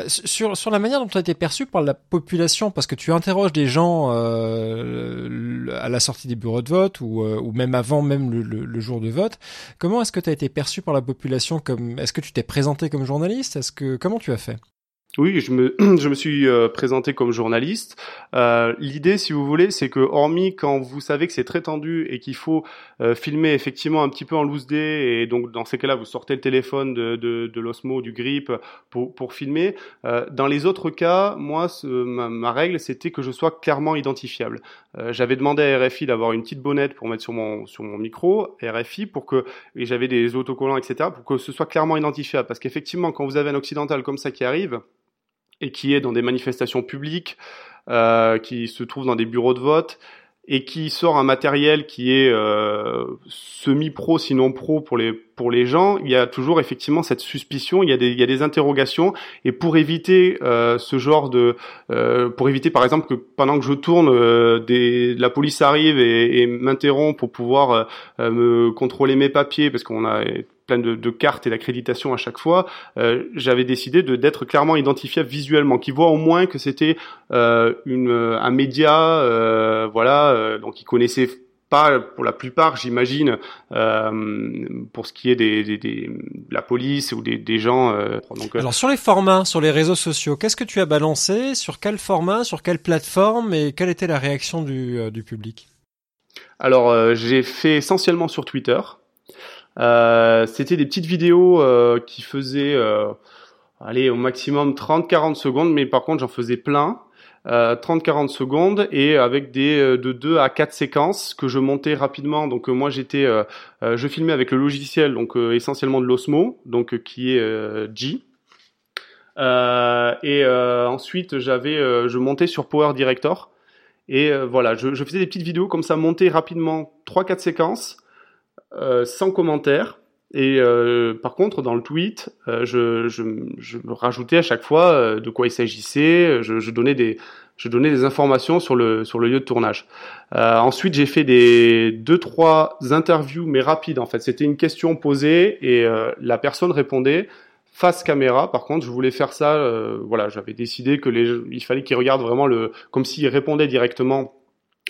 sur, sur la manière dont tu as été perçu par la population, parce que tu interroges des gens à la sortie des bureaux de vote ou, ou même avant même le, le, le jour de vote. Comment est-ce que tu as été perçu par la population comme Est-ce que tu t'es présenté comme journaliste? Est-ce que comment tu as fait? Oui, je me, [clears throat] je me suis euh, présenté comme journaliste. Euh, L'idée, si vous voulez, c'est que hormis quand vous savez que c'est très tendu et qu'il faut euh, filmer effectivement un petit peu en loose day, et donc dans ces cas-là, vous sortez le téléphone de, de, de l'Osmo, du Grip pour, pour filmer. Euh, dans les autres cas, moi, ce, ma, ma, règle, c'était que je sois clairement identifiable. Euh, j'avais demandé à RFI d'avoir une petite bonnette pour mettre sur mon, sur mon micro, RFI, pour que, et j'avais des autocollants, etc., pour que ce soit clairement identifiable. Parce qu'effectivement, quand vous avez un occidental comme ça qui arrive, et qui est dans des manifestations publiques, euh, qui se trouve dans des bureaux de vote et qui sort un matériel qui est euh, semi-pro sinon pro pour les pour les gens, il y a toujours effectivement cette suspicion, il y a des il y a des interrogations et pour éviter euh, ce genre de euh, pour éviter par exemple que pendant que je tourne euh, des la police arrive et, et m'interrompt pour pouvoir euh, me contrôler mes papiers parce qu'on a plein de, de cartes et d'accréditation à chaque fois, euh, j'avais décidé de d'être clairement identifiable visuellement, qui voit au moins que c'était euh, une un média, euh, voilà, euh, donc ils connaissaient pas pour la plupart, j'imagine, euh, pour ce qui est des, des, des, de la police ou des, des gens. Euh, donc, Alors sur les formats, sur les réseaux sociaux, qu'est-ce que tu as balancé Sur quel format Sur quelle plateforme Et quelle était la réaction du, euh, du public? Alors j'ai fait essentiellement sur Twitter. Euh, c'était des petites vidéos euh, qui faisaient, euh, allez, au maximum 30-40 secondes, mais par contre j'en faisais plein. 30-40 secondes et avec des de 2 à 4 séquences que je montais rapidement. Donc moi j'étais, je filmais avec le logiciel donc essentiellement de l'Osmo, donc qui est G. et ensuite j'avais, je montais sur Power Director et voilà, je, faisais des petites vidéos comme ça, monter rapidement 3-4 séquences euh, sans commentaire. Et euh, par contre, dans le tweet, euh, je, je, je, rajoutais à chaque fois euh, de quoi il s'agissait. Je, je, donnais des, je donnais des informations sur le sur le lieu de tournage. Euh, ensuite, j'ai fait des deux trois interviews, mais rapides. En fait, c'était une question posée et la personne répondait face caméra. Par contre, je voulais faire ça. voilà, j'avais décidé que les, il fallait qu'ils regardent vraiment le, comme s'ils répondaient directement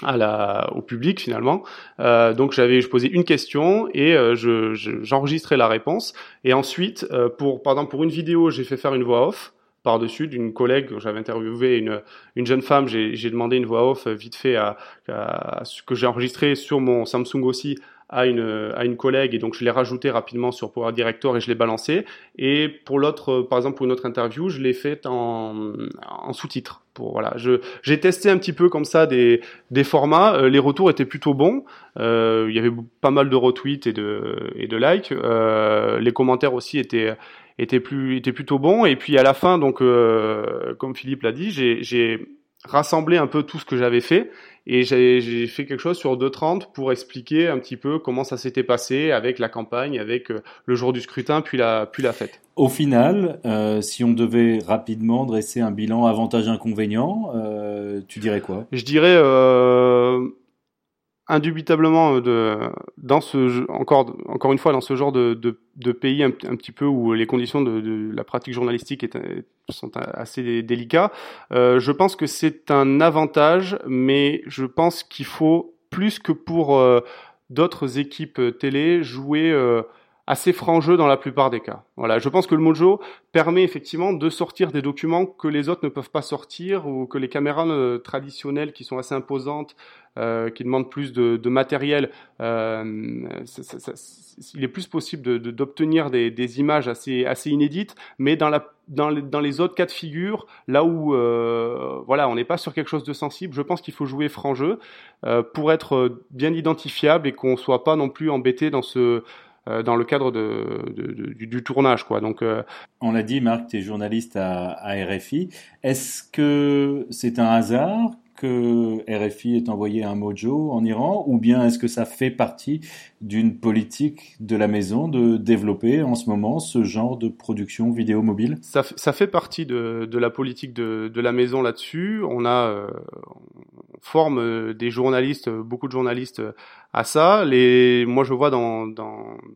à la, au public finalement. Euh, donc j'avais, je posais une question et euh, je, j'enregistrais la réponse. Et ensuite, euh, pour pardon, pour une vidéo, j'ai fait faire une voix off par-dessus d'une collègue. J'avais interviewé une, une jeune femme. J'ai, demandé une voix off vite fait à, à ce que j'ai enregistré sur mon Samsung aussi à une, à une collègue et donc je l'ai rajouté rapidement sur Power Director et je l'ai balancé. Et pour l'autre, par exemple, pour une autre interview, je l'ai fait en, en sous-titres. Pour, voilà, je, j'ai testé un petit peu comme ça des, des formats. Euh, les retours étaient plutôt bons. Euh, il y avait pas mal de retweets et de, et de likes. Euh, les commentaires aussi étaient, étaient, plus, étaient plutôt bons. Et puis à la fin, donc, euh, comme Philippe l'a dit, j'ai rassemblé un peu tout ce que j'avais fait et j'ai fait quelque chose sur 2.30 pour expliquer un petit peu comment ça s'était passé avec la campagne, avec euh, le jour du scrutin, puis la, puis la fête. Au final, euh, si on devait rapidement dresser un bilan avantage-inconvénient, euh, tu dirais quoi? Je dirais euh, indubitablement euh, dans ce encore encore une fois dans ce genre de, de, pays un, petit peu où les conditions de, la pratique journalistique est, sont assez délicats, euh, je pense que c'est un avantage, mais je pense qu'il faut plus que pour euh, d'autres équipes télé jouer euh, assez franc jeu dans la plupart des cas. Voilà, je pense que le Mojo permet effectivement de sortir des documents que les autres ne peuvent pas sortir ou que les caméras euh, traditionnelles qui sont assez imposantes euh, qui demandent plus de, matériel, euh, il est plus possible d'obtenir de, des, images assez, inédites, mais dans, les, autres cas de figure, là où voilà, on n'est pas sur quelque chose de sensible, je pense qu'il faut jouer franc jeu pour être bien identifiable et qu'on soit pas non plus embêté dans ce dans le cadre de, de, de, du, du, tournage. Quoi. Donc, euh... On l'a dit, Marc, tu es journaliste à, à RFI. Est-ce que c'est un hasard que RFI est envoyé un mojo en Iran ou bien est-ce que ça fait partie d'une politique de la maison de développer en ce moment ce genre de production vidéo mobile? Ça, fait partie de, la politique de, la maison là-dessus. On euh, forme des journalistes, beaucoup de journalistes à ça. Moi, je vois dans,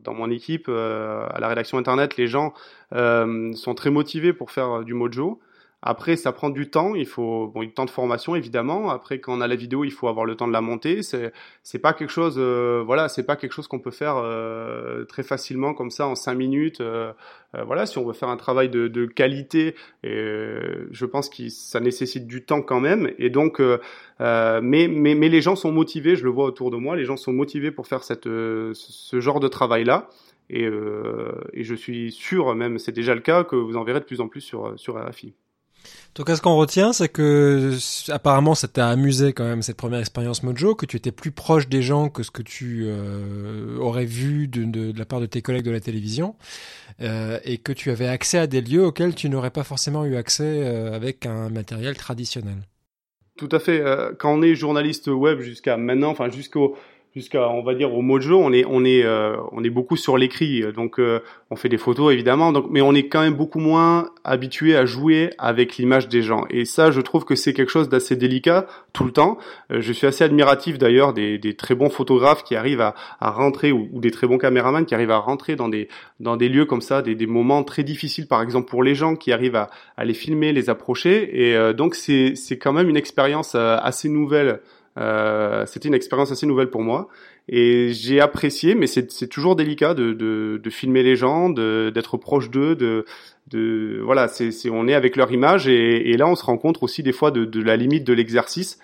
mon équipe, euh, à la rédaction internet, les gens euh, sont très motivés pour faire du mojo. Après, ça prend du temps. Il faut bon, du temps de formation évidemment. Après, quand on a la vidéo, il faut avoir le temps de la monter. C'est c'est pas quelque chose, euh, voilà, c'est pas quelque chose qu'on peut faire euh, très facilement comme ça en cinq minutes. Euh, euh voilà, si on veut faire un travail de, de qualité, et, je pense que ça nécessite du temps quand même. Et donc, euh, mais mais mais les gens sont motivés. Je le vois autour de moi. Les gens sont motivés pour faire cette ce genre de travail là. Et, et je suis sûr, même c'est déjà le cas, que vous en verrez de plus en plus sur sur RFI. Donc, ce qu'on retient, c'est que apparemment, ça t'a amusé quand même cette première expérience Mojo, que tu étais plus proche des gens que ce que tu euh, aurais vu de, la part de tes collègues de la télévision, euh, et que tu avais accès à des lieux auxquels tu n'aurais pas forcément eu accès euh, avec un matériel traditionnel. Tout à fait. Quand on est journaliste web jusqu'à maintenant, enfin jusqu'au jusqu'à on va dire au mojo on est on est euh, on est beaucoup sur l'écrit. Donc euh, on fait des photos évidemment. Donc mais on est quand même beaucoup moins habitué à jouer avec l'image des gens. Et ça je trouve que c'est quelque chose d'assez délicat tout le temps. Euh, je suis assez admiratif d'ailleurs des, des, très bons photographes qui arrivent à, à rentrer ou, des très bons caméramans qui arrivent à rentrer dans des dans des lieux comme ça des, des moments très difficiles par exemple pour les gens qui arrivent à, à les filmer les approcher. Et euh, donc c'est c'est quand même une expérience euh, assez nouvelle euh, c'était une expérience assez nouvelle pour moi et j'ai apprécié, mais c'est toujours délicat de, de, de, filmer les gens, d'être proche d'eux, de, de voilà, c'est on est avec leur image et, et, là on se rend compte aussi des fois de, la limite de l'exercice.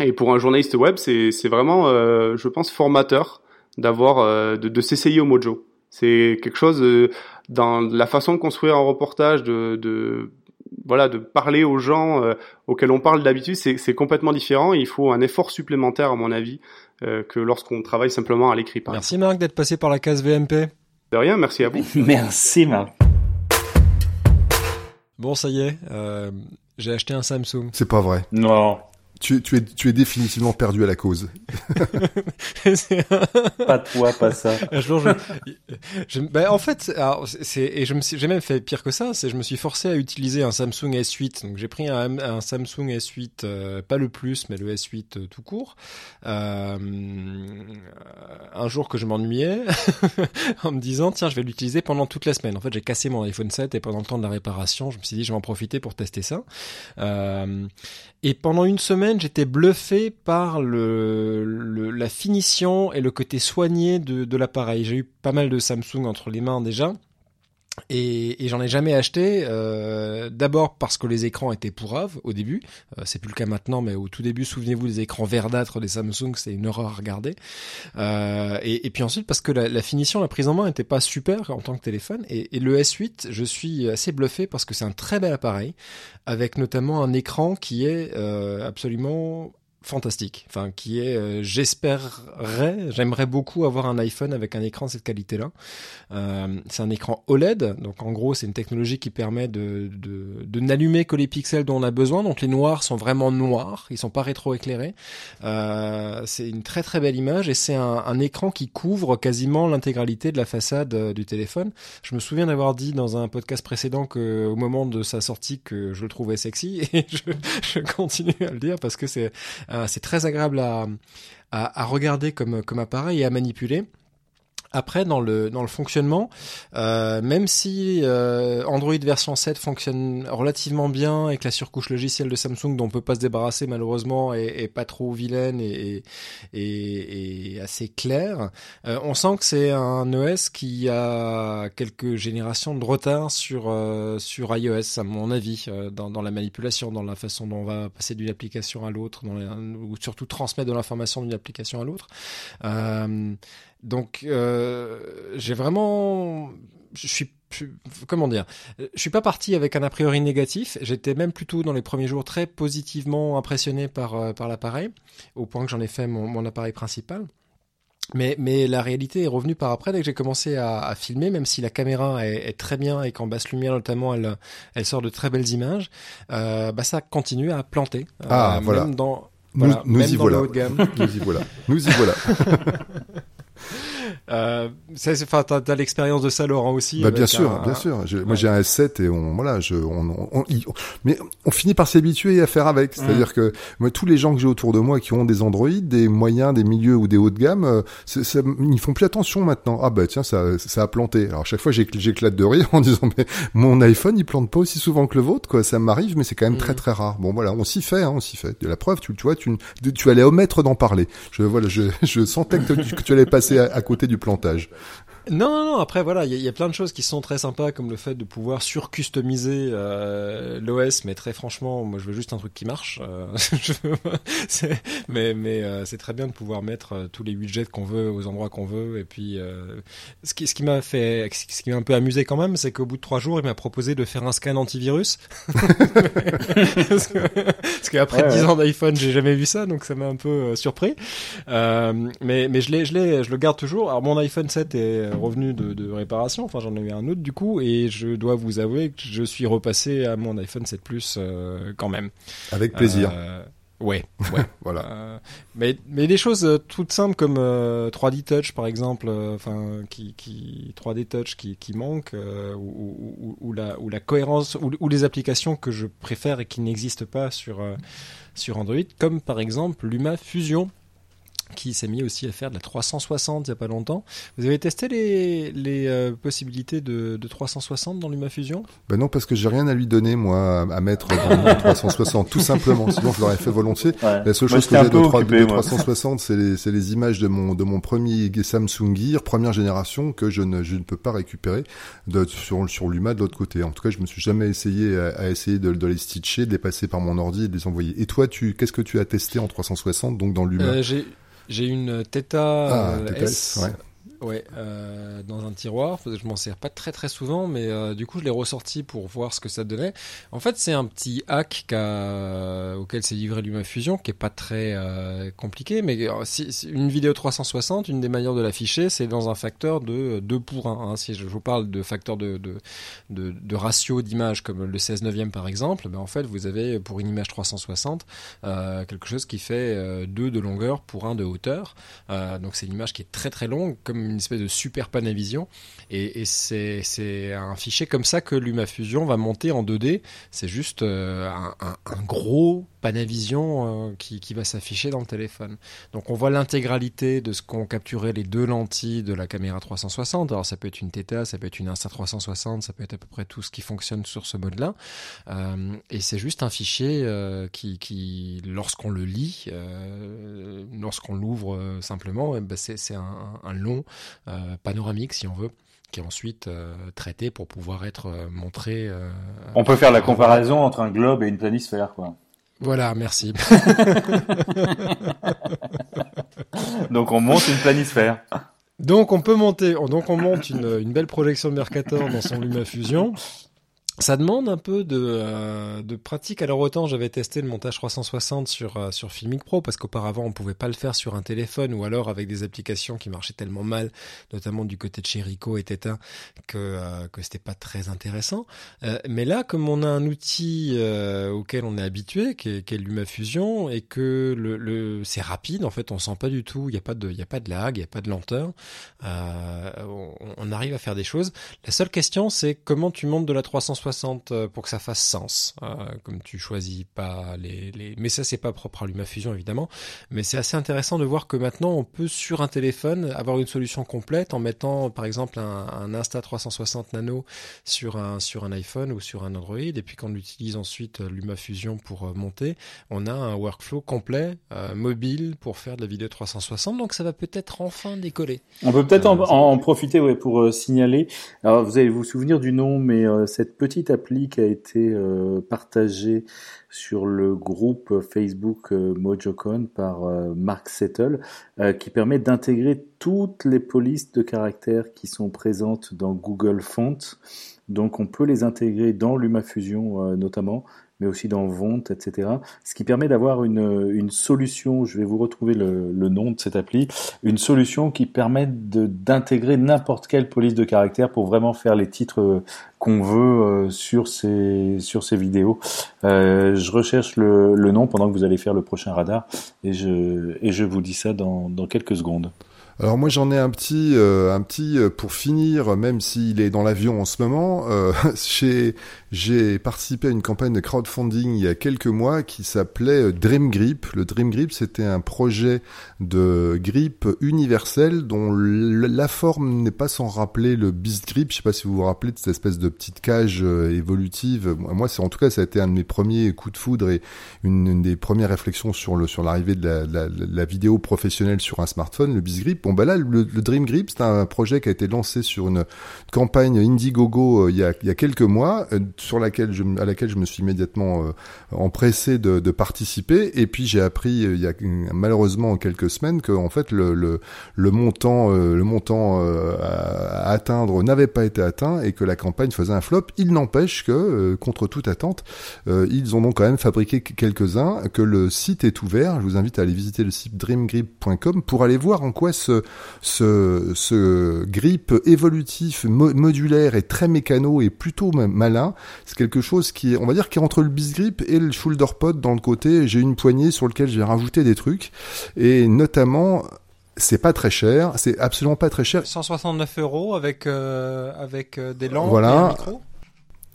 Et pour un journaliste web, c'est vraiment, euh, je pense, formateur d'avoir euh, de, de s'essayer au mojo. C'est quelque chose euh, dans la façon de construire un reportage, de, de voilà, de parler aux gens euh, auxquels on parle d'habitude, c'est complètement différent. il faut un effort supplémentaire, à mon avis, euh, que lorsqu'on travaille simplement à l'écrit. Merci Marc d'être passé par la case VMP. De rien, merci à vous. [laughs] merci Marc. Bon, ça y est, euh, j'ai acheté un Samsung. C'est pas vrai. Non tu, tu, es, tu es définitivement perdu à la cause. [laughs] pas toi, pas ça. Un jour, je, je, ben, en fait, c'est et je me j'ai même fait pire que ça. C'est je me suis forcé à utiliser un Samsung S8. Donc j'ai pris un, un, Samsung S8, euh, pas le plus, mais le S8 euh, tout court. Euh, un jour que je m'ennuyais, [laughs] en me disant tiens, je vais l'utiliser pendant toute la semaine. En fait, j'ai cassé mon iPhone 7 et pendant le temps de la réparation, je me suis dit je vais en profiter pour tester ça. Euh, et pendant une semaine, j'étais bluffé par la finition et le côté soigné de l'appareil. J'ai eu pas mal de Samsung entre les mains déjà. Et, j'en ai jamais acheté. Euh, D'abord parce que les écrans étaient pourraves au début. Euh, c'est plus le cas maintenant, mais au tout début, souvenez-vous des écrans verdâtres des Samsung, c'est une horreur à regarder. Euh, et, puis ensuite parce que la, la, finition, la prise en main n'était pas super en tant que téléphone. Et, et, le S8, je suis assez bluffé parce que c'est un très bel appareil, avec notamment un écran qui est euh, absolument fantastique, enfin qui est, euh, j'espérerais, j'aimerais beaucoup avoir un iPhone avec un écran de cette qualité-là. Euh, c'est un écran OLED, donc en gros c'est une technologie qui permet de, de, n'allumer que les pixels dont on a besoin, donc les noirs sont vraiment noirs, ils sont pas rétro-éclairés. Euh, c'est une très très belle image et c'est un, écran qui couvre quasiment l'intégralité de la façade euh, du téléphone. Je me souviens d'avoir dit dans un podcast précédent que au moment de sa sortie que je le trouvais sexy [laughs] et je, continue à le dire parce que c'est c'est très agréable à, regarder comme, comme appareil et à manipuler. Après, dans le dans le fonctionnement, euh, même si euh, Android version 7 fonctionne relativement bien et que la surcouche logicielle de Samsung dont on peut pas se débarrasser malheureusement est, pas trop vilaine et, et, assez claire, euh, on sent que c'est un OS qui a quelques générations de retard sur sur iOS à mon avis dans, la manipulation, dans la façon dont on va passer d'une application à l'autre, ou surtout transmettre de l'information d'une application à l'autre. Donc, j'ai vraiment, je suis, comment dire, je suis pas parti avec un a priori négatif. J'étais même plutôt dans les premiers jours très positivement impressionné par euh, par l'appareil, au point que j'en ai fait mon, mon appareil principal. Mais, mais la réalité est revenue par après dès que j'ai commencé à, à, filmer, même si la caméra est, est très bien et qu'en basse lumière notamment elle, elle sort de très belles images, euh, bah ça continue à planter. Ah, euh, voilà. Même dans, nous, voilà, nous même y dans voilà. le haut de gamme. nous y voilà. Nous y voilà. [laughs] Euh, enfin, t'as, t'as l'expérience de ça, Laurent aussi. Bah, bien sûr, un, bien sûr. Ouais. Moi, j'ai un S7 et on, voilà, je, on, on, on, mais on finit par s'habituer à faire avec. C'est-à-dire mmh. que moi, tous les gens que j'ai autour de moi qui ont des Android, des moyens, des milieux ou des hauts de gamme, euh, c'est, ils font plus attention maintenant. Ah bah tiens, ça, ça a planté. Alors chaque fois, j'éclate de rire [laughs] en disant mais mon iPhone, il plante pas aussi souvent que le vôtre, quoi. Ça m'arrive, mais c'est quand même mmh. très très rare. Bon voilà, on s'y fait, hein, on s'y fait. De la preuve, tu, tu vois, tu, tu allais omettre d'en parler. Je voilà, je, [laughs] je sentais que, que tu allais passer à, à côté du plantage. Non, non, non. Après, voilà, il y, y, a plein de choses qui sont très sympas, comme le fait de pouvoir surcustomiser euh, l'OS. Mais très franchement, moi, je veux juste un truc qui marche. Euh, [laughs] mais mais euh, c'est très bien de pouvoir mettre euh, tous les widgets qu'on veut aux endroits qu'on veut. Et puis, euh, ce qui ce qui m'a fait, ce qui m'a un peu amusé quand même, c'est qu'au bout de trois jours, il m'a proposé de faire un scan antivirus. [laughs] parce, que, parce qu'après dix ouais, ans d'iPhone, j'ai jamais vu ça, donc ça m'a un peu euh, surpris. mais mais je l'ai je l'ai je le garde toujours. Alors mon iPhone 7 est revenu de, de réparation. Enfin, j'en ai eu un autre du coup, et je dois vous avouer que je suis repassé à mon iPhone 7 Plus euh, quand même. Avec plaisir. Euh, ouais, [laughs] ouais. voilà. Euh, mais mais des choses euh, toutes simples comme 3D Touch par exemple, enfin qui qui 3D Touch qui qui manque ou, ou, ou, la ou la cohérence ou, ou les applications que je préfère et qui n'existent pas sur sur Android, comme par exemple Luma Fusion qui s'est mis aussi à faire de la 360 il n'y a pas longtemps. Vous avez testé les, les euh, possibilités de, de 360 dans LumaFusion Ben non, parce que j'ai rien à lui donner, moi, à, mettre dans mon [laughs] 360, tout simplement. Sinon, je l'aurais fait volontiers. Ouais. La seule moi, chose que j'ai de, 3, occupé, de 360, c'est les, les, images de mon, de mon premier Samsung Gear, première génération, que je ne, je ne peux pas récupérer de, sur, sur Luma de l'autre côté. En tout cas, je me suis jamais essayé à, à essayer de, de, les stitcher, de les passer par mon ordi et de les envoyer. Et toi, tu, qu'est-ce que tu as testé en 360, donc dans Luma? Euh, j'ai une Theta, ah, euh, S, ouais. Ouais, euh, dans un tiroir. Je m'en sers pas très très souvent, mais euh, du coup je l'ai ressorti pour voir ce que ça donnait. En fait, c'est un petit hack auquel s'est livré LumaFusion, qui est pas très euh, compliqué, mais une vidéo 360, une des manières de l'afficher, c'est dans un facteur de 2 pour 1. Hein. Si je vous parle de facteur de, de, de, de ratio d'image comme le 16 neuvième par exemple, ben en fait vous avez pour une image 360 euh, quelque chose qui fait 2 de longueur pour 1 de hauteur. donc c'est une image qui est très très longue, comme une espèce de super Panavision. Et, c'est un fichier comme ça que LumaFusion va monter en 2D. C'est juste euh, un, gros Panavision euh, qui, va s'afficher dans le téléphone. Donc on voit l'intégralité de ce qu'ont capturé les deux lentilles de la caméra 360. Alors ça peut être une Theta, ça peut être une Insta360, ça peut être à peu près tout ce qui fonctionne sur ce mode-là. Euh, et c'est juste un fichier qui, lorsqu'on le lit, lorsqu'on l'ouvre simplement, eh ben c'est un, long panoramique si on veut qui est ensuite traité pour pouvoir être montré. On peut faire la comparaison entre un globe et une planisphère, quoi. Voilà, merci. [laughs] donc on monte une planisphère. Donc on peut monter, donc on monte une, une belle projection de Mercator dans son LumaFusion ça demande un peu de, euh, de pratique. Alors autant j'avais testé le montage 360 sur euh, sur Filmic Pro parce qu'auparavant on pouvait pas le faire sur un téléphone ou alors avec des applications qui marchaient tellement mal, notamment du côté de chez Rico et Tétin, que euh, que c'était pas très intéressant. mais là, comme on a un outil auquel on est habitué, qui est, qui est LumaFusion, et que le, le c'est rapide, en fait, on sent pas du tout, il y a pas de il y a pas de lag, il y a pas de lenteur. On, on, arrive à faire des choses. La seule question, c'est comment tu montes de la 360 euh, pour que ça fasse sens. Euh, comme tu choisis pas les, les... mais ça c'est pas propre à LumaFusion évidemment. Mais c'est assez intéressant de voir que maintenant on peut sur un téléphone avoir une solution complète en mettant par exemple un, un Insta 360 Nano sur un sur un iPhone ou sur un Android et puis quand on utilise ensuite euh, LumaFusion pour monter, on a un workflow complet mobile pour faire de la vidéo 360. Donc ça va peut-être enfin décoller. On peut peut-être en, en, profiter ouais, pour signaler. Alors vous allez vous souvenir du nom, mais cette petite petite appli qui a été euh, partagée sur le groupe Facebook euh, MojoCon par euh, Mark Settle, qui permet d'intégrer toutes les polices de caractères qui sont présentes dans Google Font. Donc on peut les intégrer dans LumaFusion notamment mais aussi dans Vente, etc. Ce qui permet d'avoir une, une solution, je vais vous retrouver le, le nom de cette appli, une solution qui permet d'intégrer n'importe quelle police de caractère pour vraiment faire les titres euh, qu'on veut euh, sur ces sur ces vidéos. Euh, je recherche le, le nom pendant que vous allez faire le prochain radar et je et je vous dis ça dans, dans quelques secondes. Alors moi j'en ai un petit, euh, un petit euh, pour finir, même s'il est dans l'avion en ce moment. Euh, [laughs] j'ai participé à une campagne de crowdfunding il y a quelques mois qui s'appelait Dream Grip. Le Dream Grip c'était un projet de grip universel dont la forme n'est pas sans rappeler le Beast Grip. Je sais pas si vous vous rappelez de cette espèce de petite cage évolutive. Moi c'est en tout cas ça a été un de mes premiers coups de foudre et une, des premières réflexions sur l'arrivée de la, vidéo professionnelle sur un smartphone, le Beast Grip Bon bah là, le, Dream Grip, c'est un projet qui a été lancé sur une campagne Indiegogo euh, il, y a, quelques mois, euh, sur laquelle je, à laquelle je me suis immédiatement euh, empressé de, de, participer. Et puis j'ai appris il y a malheureusement quelques semaines que en fait le, le, le montant, le montant à atteindre n'avait pas été atteint et que la campagne faisait un flop. Il n'empêche que contre toute attente, ils ont donc quand même fabriqué quelques-uns, que le site est ouvert. Je vous invite à aller visiter le site dreamgrip.com pour aller voir en quoi ce ce, ce, grip évolutif, modulaire et très mécano et plutôt malin. C'est quelque chose qui est, on va dire, qui est entre le bis grip et le shoulder pod dans le côté. J'ai une poignée sur lequel j'ai rajouté des trucs et notamment c'est pas très cher, c'est absolument pas très cher. 169 euros avec euh, avec euh, des lampes voilà. et un micro.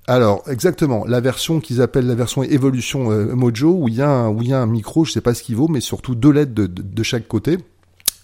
Alors exactement, la version qu'ils appellent la version évolution euh, Mojo où il y a un, où il y a un micro, je sais pas ce qu'il vaut, mais surtout deux LED de, de, de chaque côté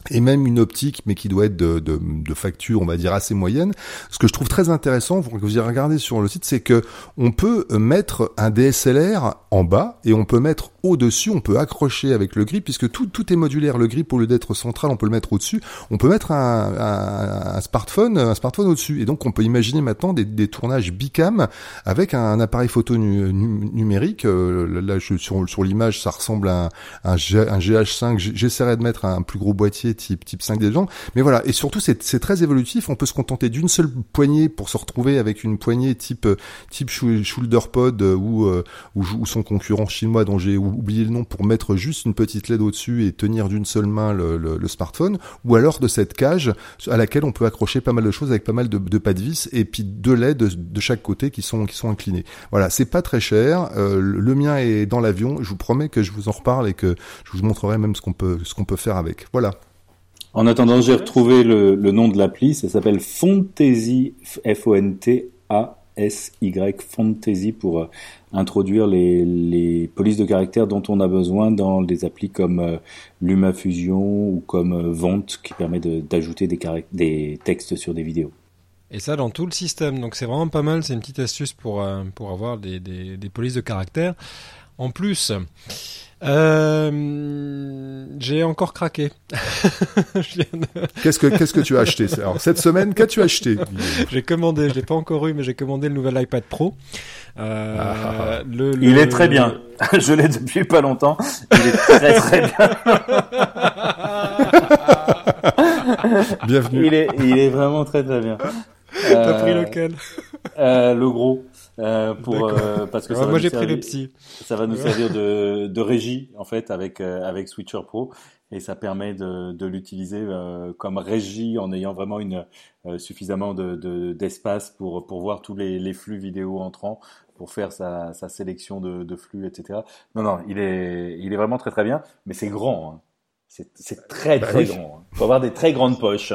et même une optique, mais qui doit être de, facture, on va dire assez moyenne. Ce que je trouve très intéressant, vous vous y regardez sur le site, c'est que on peut mettre un DSLR en bas et on peut mettre au-dessus, on peut accrocher avec le grip, puisque tout, tout est modulaire. Le grip, au lieu d'être central, on peut le mettre au-dessus. On peut mettre un, un, un smartphone, un smartphone au-dessus. Et donc, on peut imaginer maintenant des, des tournages bicam avec un, appareil photo numérique. Euh, là, je, sur, sur l'image, ça ressemble à un, un, GH5. J'essaierai de mettre un plus gros boîtier type, type 5 des gens. Mais voilà. Et surtout, c'est très évolutif. On peut se contenter d'une seule poignée pour se retrouver avec une poignée type, type shoulder pod euh, ou, euh, ou, ou son concurrent chinois dont j'ai oublier le nom pour mettre juste une petite LED au-dessus et tenir d'une seule main le, smartphone, ou alors de cette cage à laquelle on peut accrocher pas mal de choses avec pas mal de, pas de vis et puis deux LED de, chaque côté qui sont qui sont inclinés. Voilà, c'est pas très cher. Euh, le mien est dans l'avion. Je vous promets que je vous en reparle et que je vous montrerai même ce qu'on peut ce qu'on peut faire avec. Voilà. En attendant, j'ai retrouvé le, le nom de l'appli. Ça s'appelle Fontasy F O N T A SY Fantasy pour euh, introduire les, les, polices de caractère dont on a besoin dans des applis comme euh, LumaFusion ou comme euh, Vente qui permet d'ajouter des, des textes sur des vidéos. Et ça dans tout le système, donc c'est vraiment pas mal, c'est une petite astuce pour, pour avoir des, des, des polices de caractère. En plus, euh, j'ai encore craqué. [laughs] qu'est-ce que qu'est-ce que tu as acheté Alors cette semaine, qu'as-tu acheté? J'ai commandé, je l'ai pas encore eu, mais j'ai commandé le nouvel iPad Pro. Euh, ah. le, le, il est très bien. [laughs] je l'ai depuis pas longtemps. Il est très très bien. Bienvenue. Il est il est vraiment très très bien. T'as pris lequel? euh, Le gros. Euh, pour euh, parce que ça moi j'ai pris le psy. Ça va nous servir de, de régie en fait avec euh, avec Switcher Pro et ça permet de, de l'utiliser euh, comme régie en ayant vraiment une suffisamment de d'espace pour pour voir tous les, les flux vidéo entrants pour faire sa, sa sélection de, de flux etc. Non non il est il est vraiment très très bien mais c'est grand. Hein. C'est très bah très grand. Il hein. faut avoir des très grandes poches.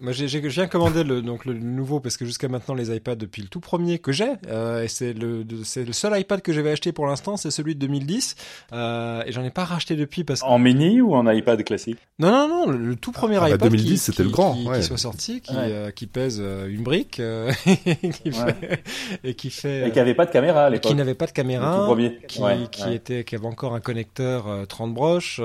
Moi, j'ai, j'ai, viens commandé le, donc le nouveau parce que jusqu'à maintenant les iPads depuis le tout premier que j'ai euh, et c'est le c'est le seul iPad que j'avais acheté pour l'instant, c'est celui de 2010 euh, et j'en ai pas racheté depuis parce que en mini ou en iPad classique? Non non non, le, tout premier ah, bah, iPad 2010 c'était le grand qui, ouais. qui soit sorti qui euh, qui pèse euh, une brique euh, [laughs] qui fait, et qui fait et qui avait pas de caméra à l'époque. Qui n'avait pas de caméra, le tout premier. qui qui était qui avait encore un connecteur 30 broches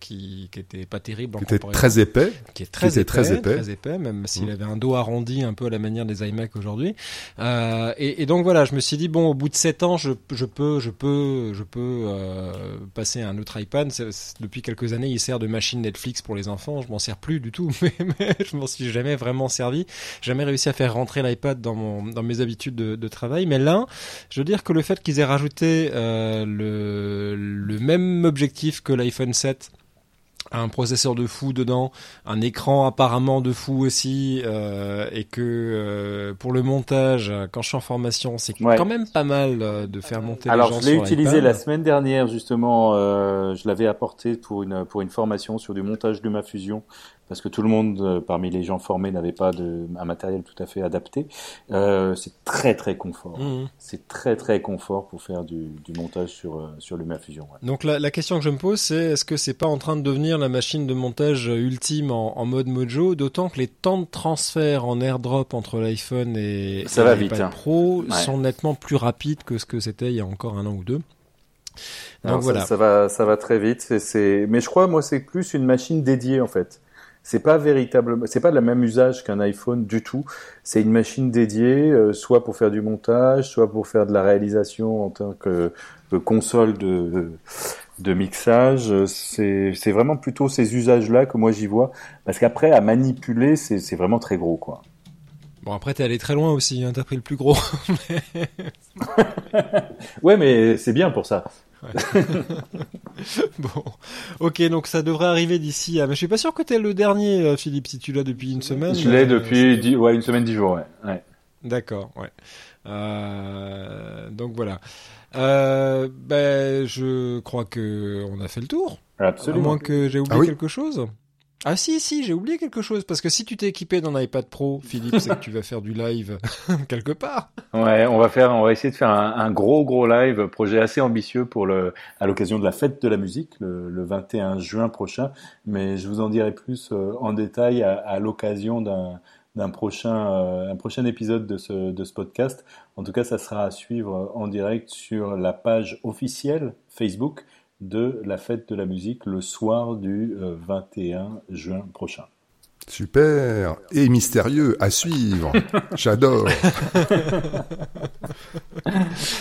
qui qui était pas terrible qui était très épais, qui est très qui épais, très épais, très épais même s'il mmh. avait un dos arrondi un peu à la manière des iMac aujourd'hui. Euh, et, et, donc voilà, je me suis dit bon, au bout de 7 ans, je, je peux, je peux, je peux euh, passer à un autre iPad. C est, c est, depuis quelques années, il sert de machine Netflix pour les enfants. Je m'en sers plus du tout, [laughs] mais, mais je m'en suis jamais vraiment servi. Jamais réussi à faire rentrer l'iPad dans mon, dans mes habitudes de, de, travail. Mais là, je veux dire que le fait qu'ils aient rajouté euh, le, le même objectif que l'iPhone 7 un processeur de fou dedans, un écran apparemment de fou aussi, euh, et que euh, pour le montage, quand je suis en formation, c'est ouais. quand même pas mal euh, de faire monter Alors, les gens je l'ai utilisé la semaine dernière justement, euh, je l'avais apporté pour une pour une formation sur du montage LumaFusion parce que tout le monde euh, parmi les gens formés n'avait pas de, un matériel tout à fait adapté. Euh, c'est très très confort. Mmh. C'est très très confort pour faire du, du montage sur euh, sur LumaFusion. Ouais. Donc la, la, question que je me pose, c'est est-ce que c'est pas en train de devenir la machine de montage ultime en, en mode Mojo, d'autant que les temps de transfert en AirDrop entre l'iPhone et, Ça et va vite, hein. Pro ouais. sont nettement plus rapides que ce que c'était il y a encore un an ou deux. Donc Alors, voilà. Ça, ça, va, ça va très vite. C'est, mais je crois, moi, c'est plus une machine dédiée en fait. C'est pas véritablement, c'est pas le même usage qu'un iPhone du tout. C'est une machine dédiée, euh, soit pour faire du montage, soit pour faire de la réalisation en tant que, que console de, de mixage. C'est, c'est vraiment plutôt ces usages-là que moi j'y vois, parce qu'après à manipuler, c'est, c'est vraiment très gros, quoi. Bon après t'es allé très loin aussi, hein, t'as pris le plus gros. [laughs] ouais mais c'est bien pour ça. Ouais. [laughs] bon, ok, donc ça devrait arriver d'ici. À... Mais je suis pas sûr que t'es le dernier, euh, Philippe, si tu l'as depuis une semaine. Je l'ai depuis dix... ouais, une semaine, dix jours, ouais. ouais. D'accord, ouais. Euh... donc voilà. Euh, ben, je crois que on a fait le tour. Absolument. À moins que j'ai oublié ah oui. quelque chose. Ah si, si, j'ai oublié quelque chose, parce que si tu t'es équipé d'un iPad Pro, Philippe, tu vas faire du live [laughs] quelque part. Ouais, on va faire, on va essayer de faire un, gros gros live, projet assez ambitieux pour le, à l'occasion de la fête de la musique, le, le, 21 juin prochain, mais je vous en dirai plus euh, en détail à, à l'occasion d'un d'un prochain euh, un prochain épisode de ce de ce podcast. En tout cas, ça sera à suivre en direct sur la page officielle Facebook de la fête de la musique le soir du 21 juin prochain. Super et mystérieux à suivre. [laughs] J'adore. [laughs]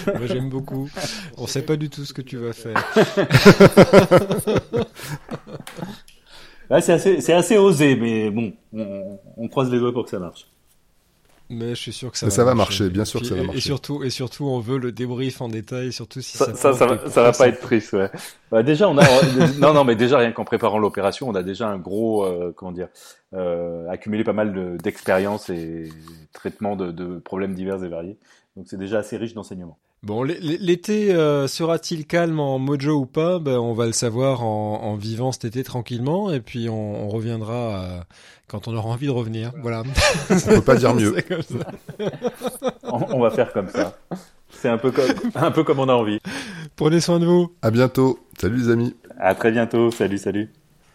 Moi j'aime beaucoup. On sait pas du tout ce que tu vas faire. [laughs] c'est assez, assez osé, mais bon, on, on croise les doigts pour que ça marche. Mais je suis sûr que ça, va, ça va marcher. bien sûr puis, que ça va marcher. Et surtout, et surtout, on veut le débrief en détail, surtout si ça. Ça, ça, ça, va, ça va pas être triste, ouais. Bah, déjà, on a, non, non, mais déjà rien qu'en préparant l'opération, on a déjà un gros, euh, comment dire, euh, accumulé pas mal d'expérience et traitement de, de problèmes divers et variés. Donc c'est déjà assez riche d'enseignements. Bon, l'été euh, sera-t-il calme en mojo ou pas? Ben, On va le savoir en, en, vivant cet été tranquillement, et puis on, on reviendra à, quand on aura envie de revenir. Voilà. on peut pas dire mieux. [laughs] on, on, va faire comme ça. C'est un peu comme un peu comme on a envie. Prenez soin de vous. À bientôt. Salut les amis. À très bientôt. Salut, salut.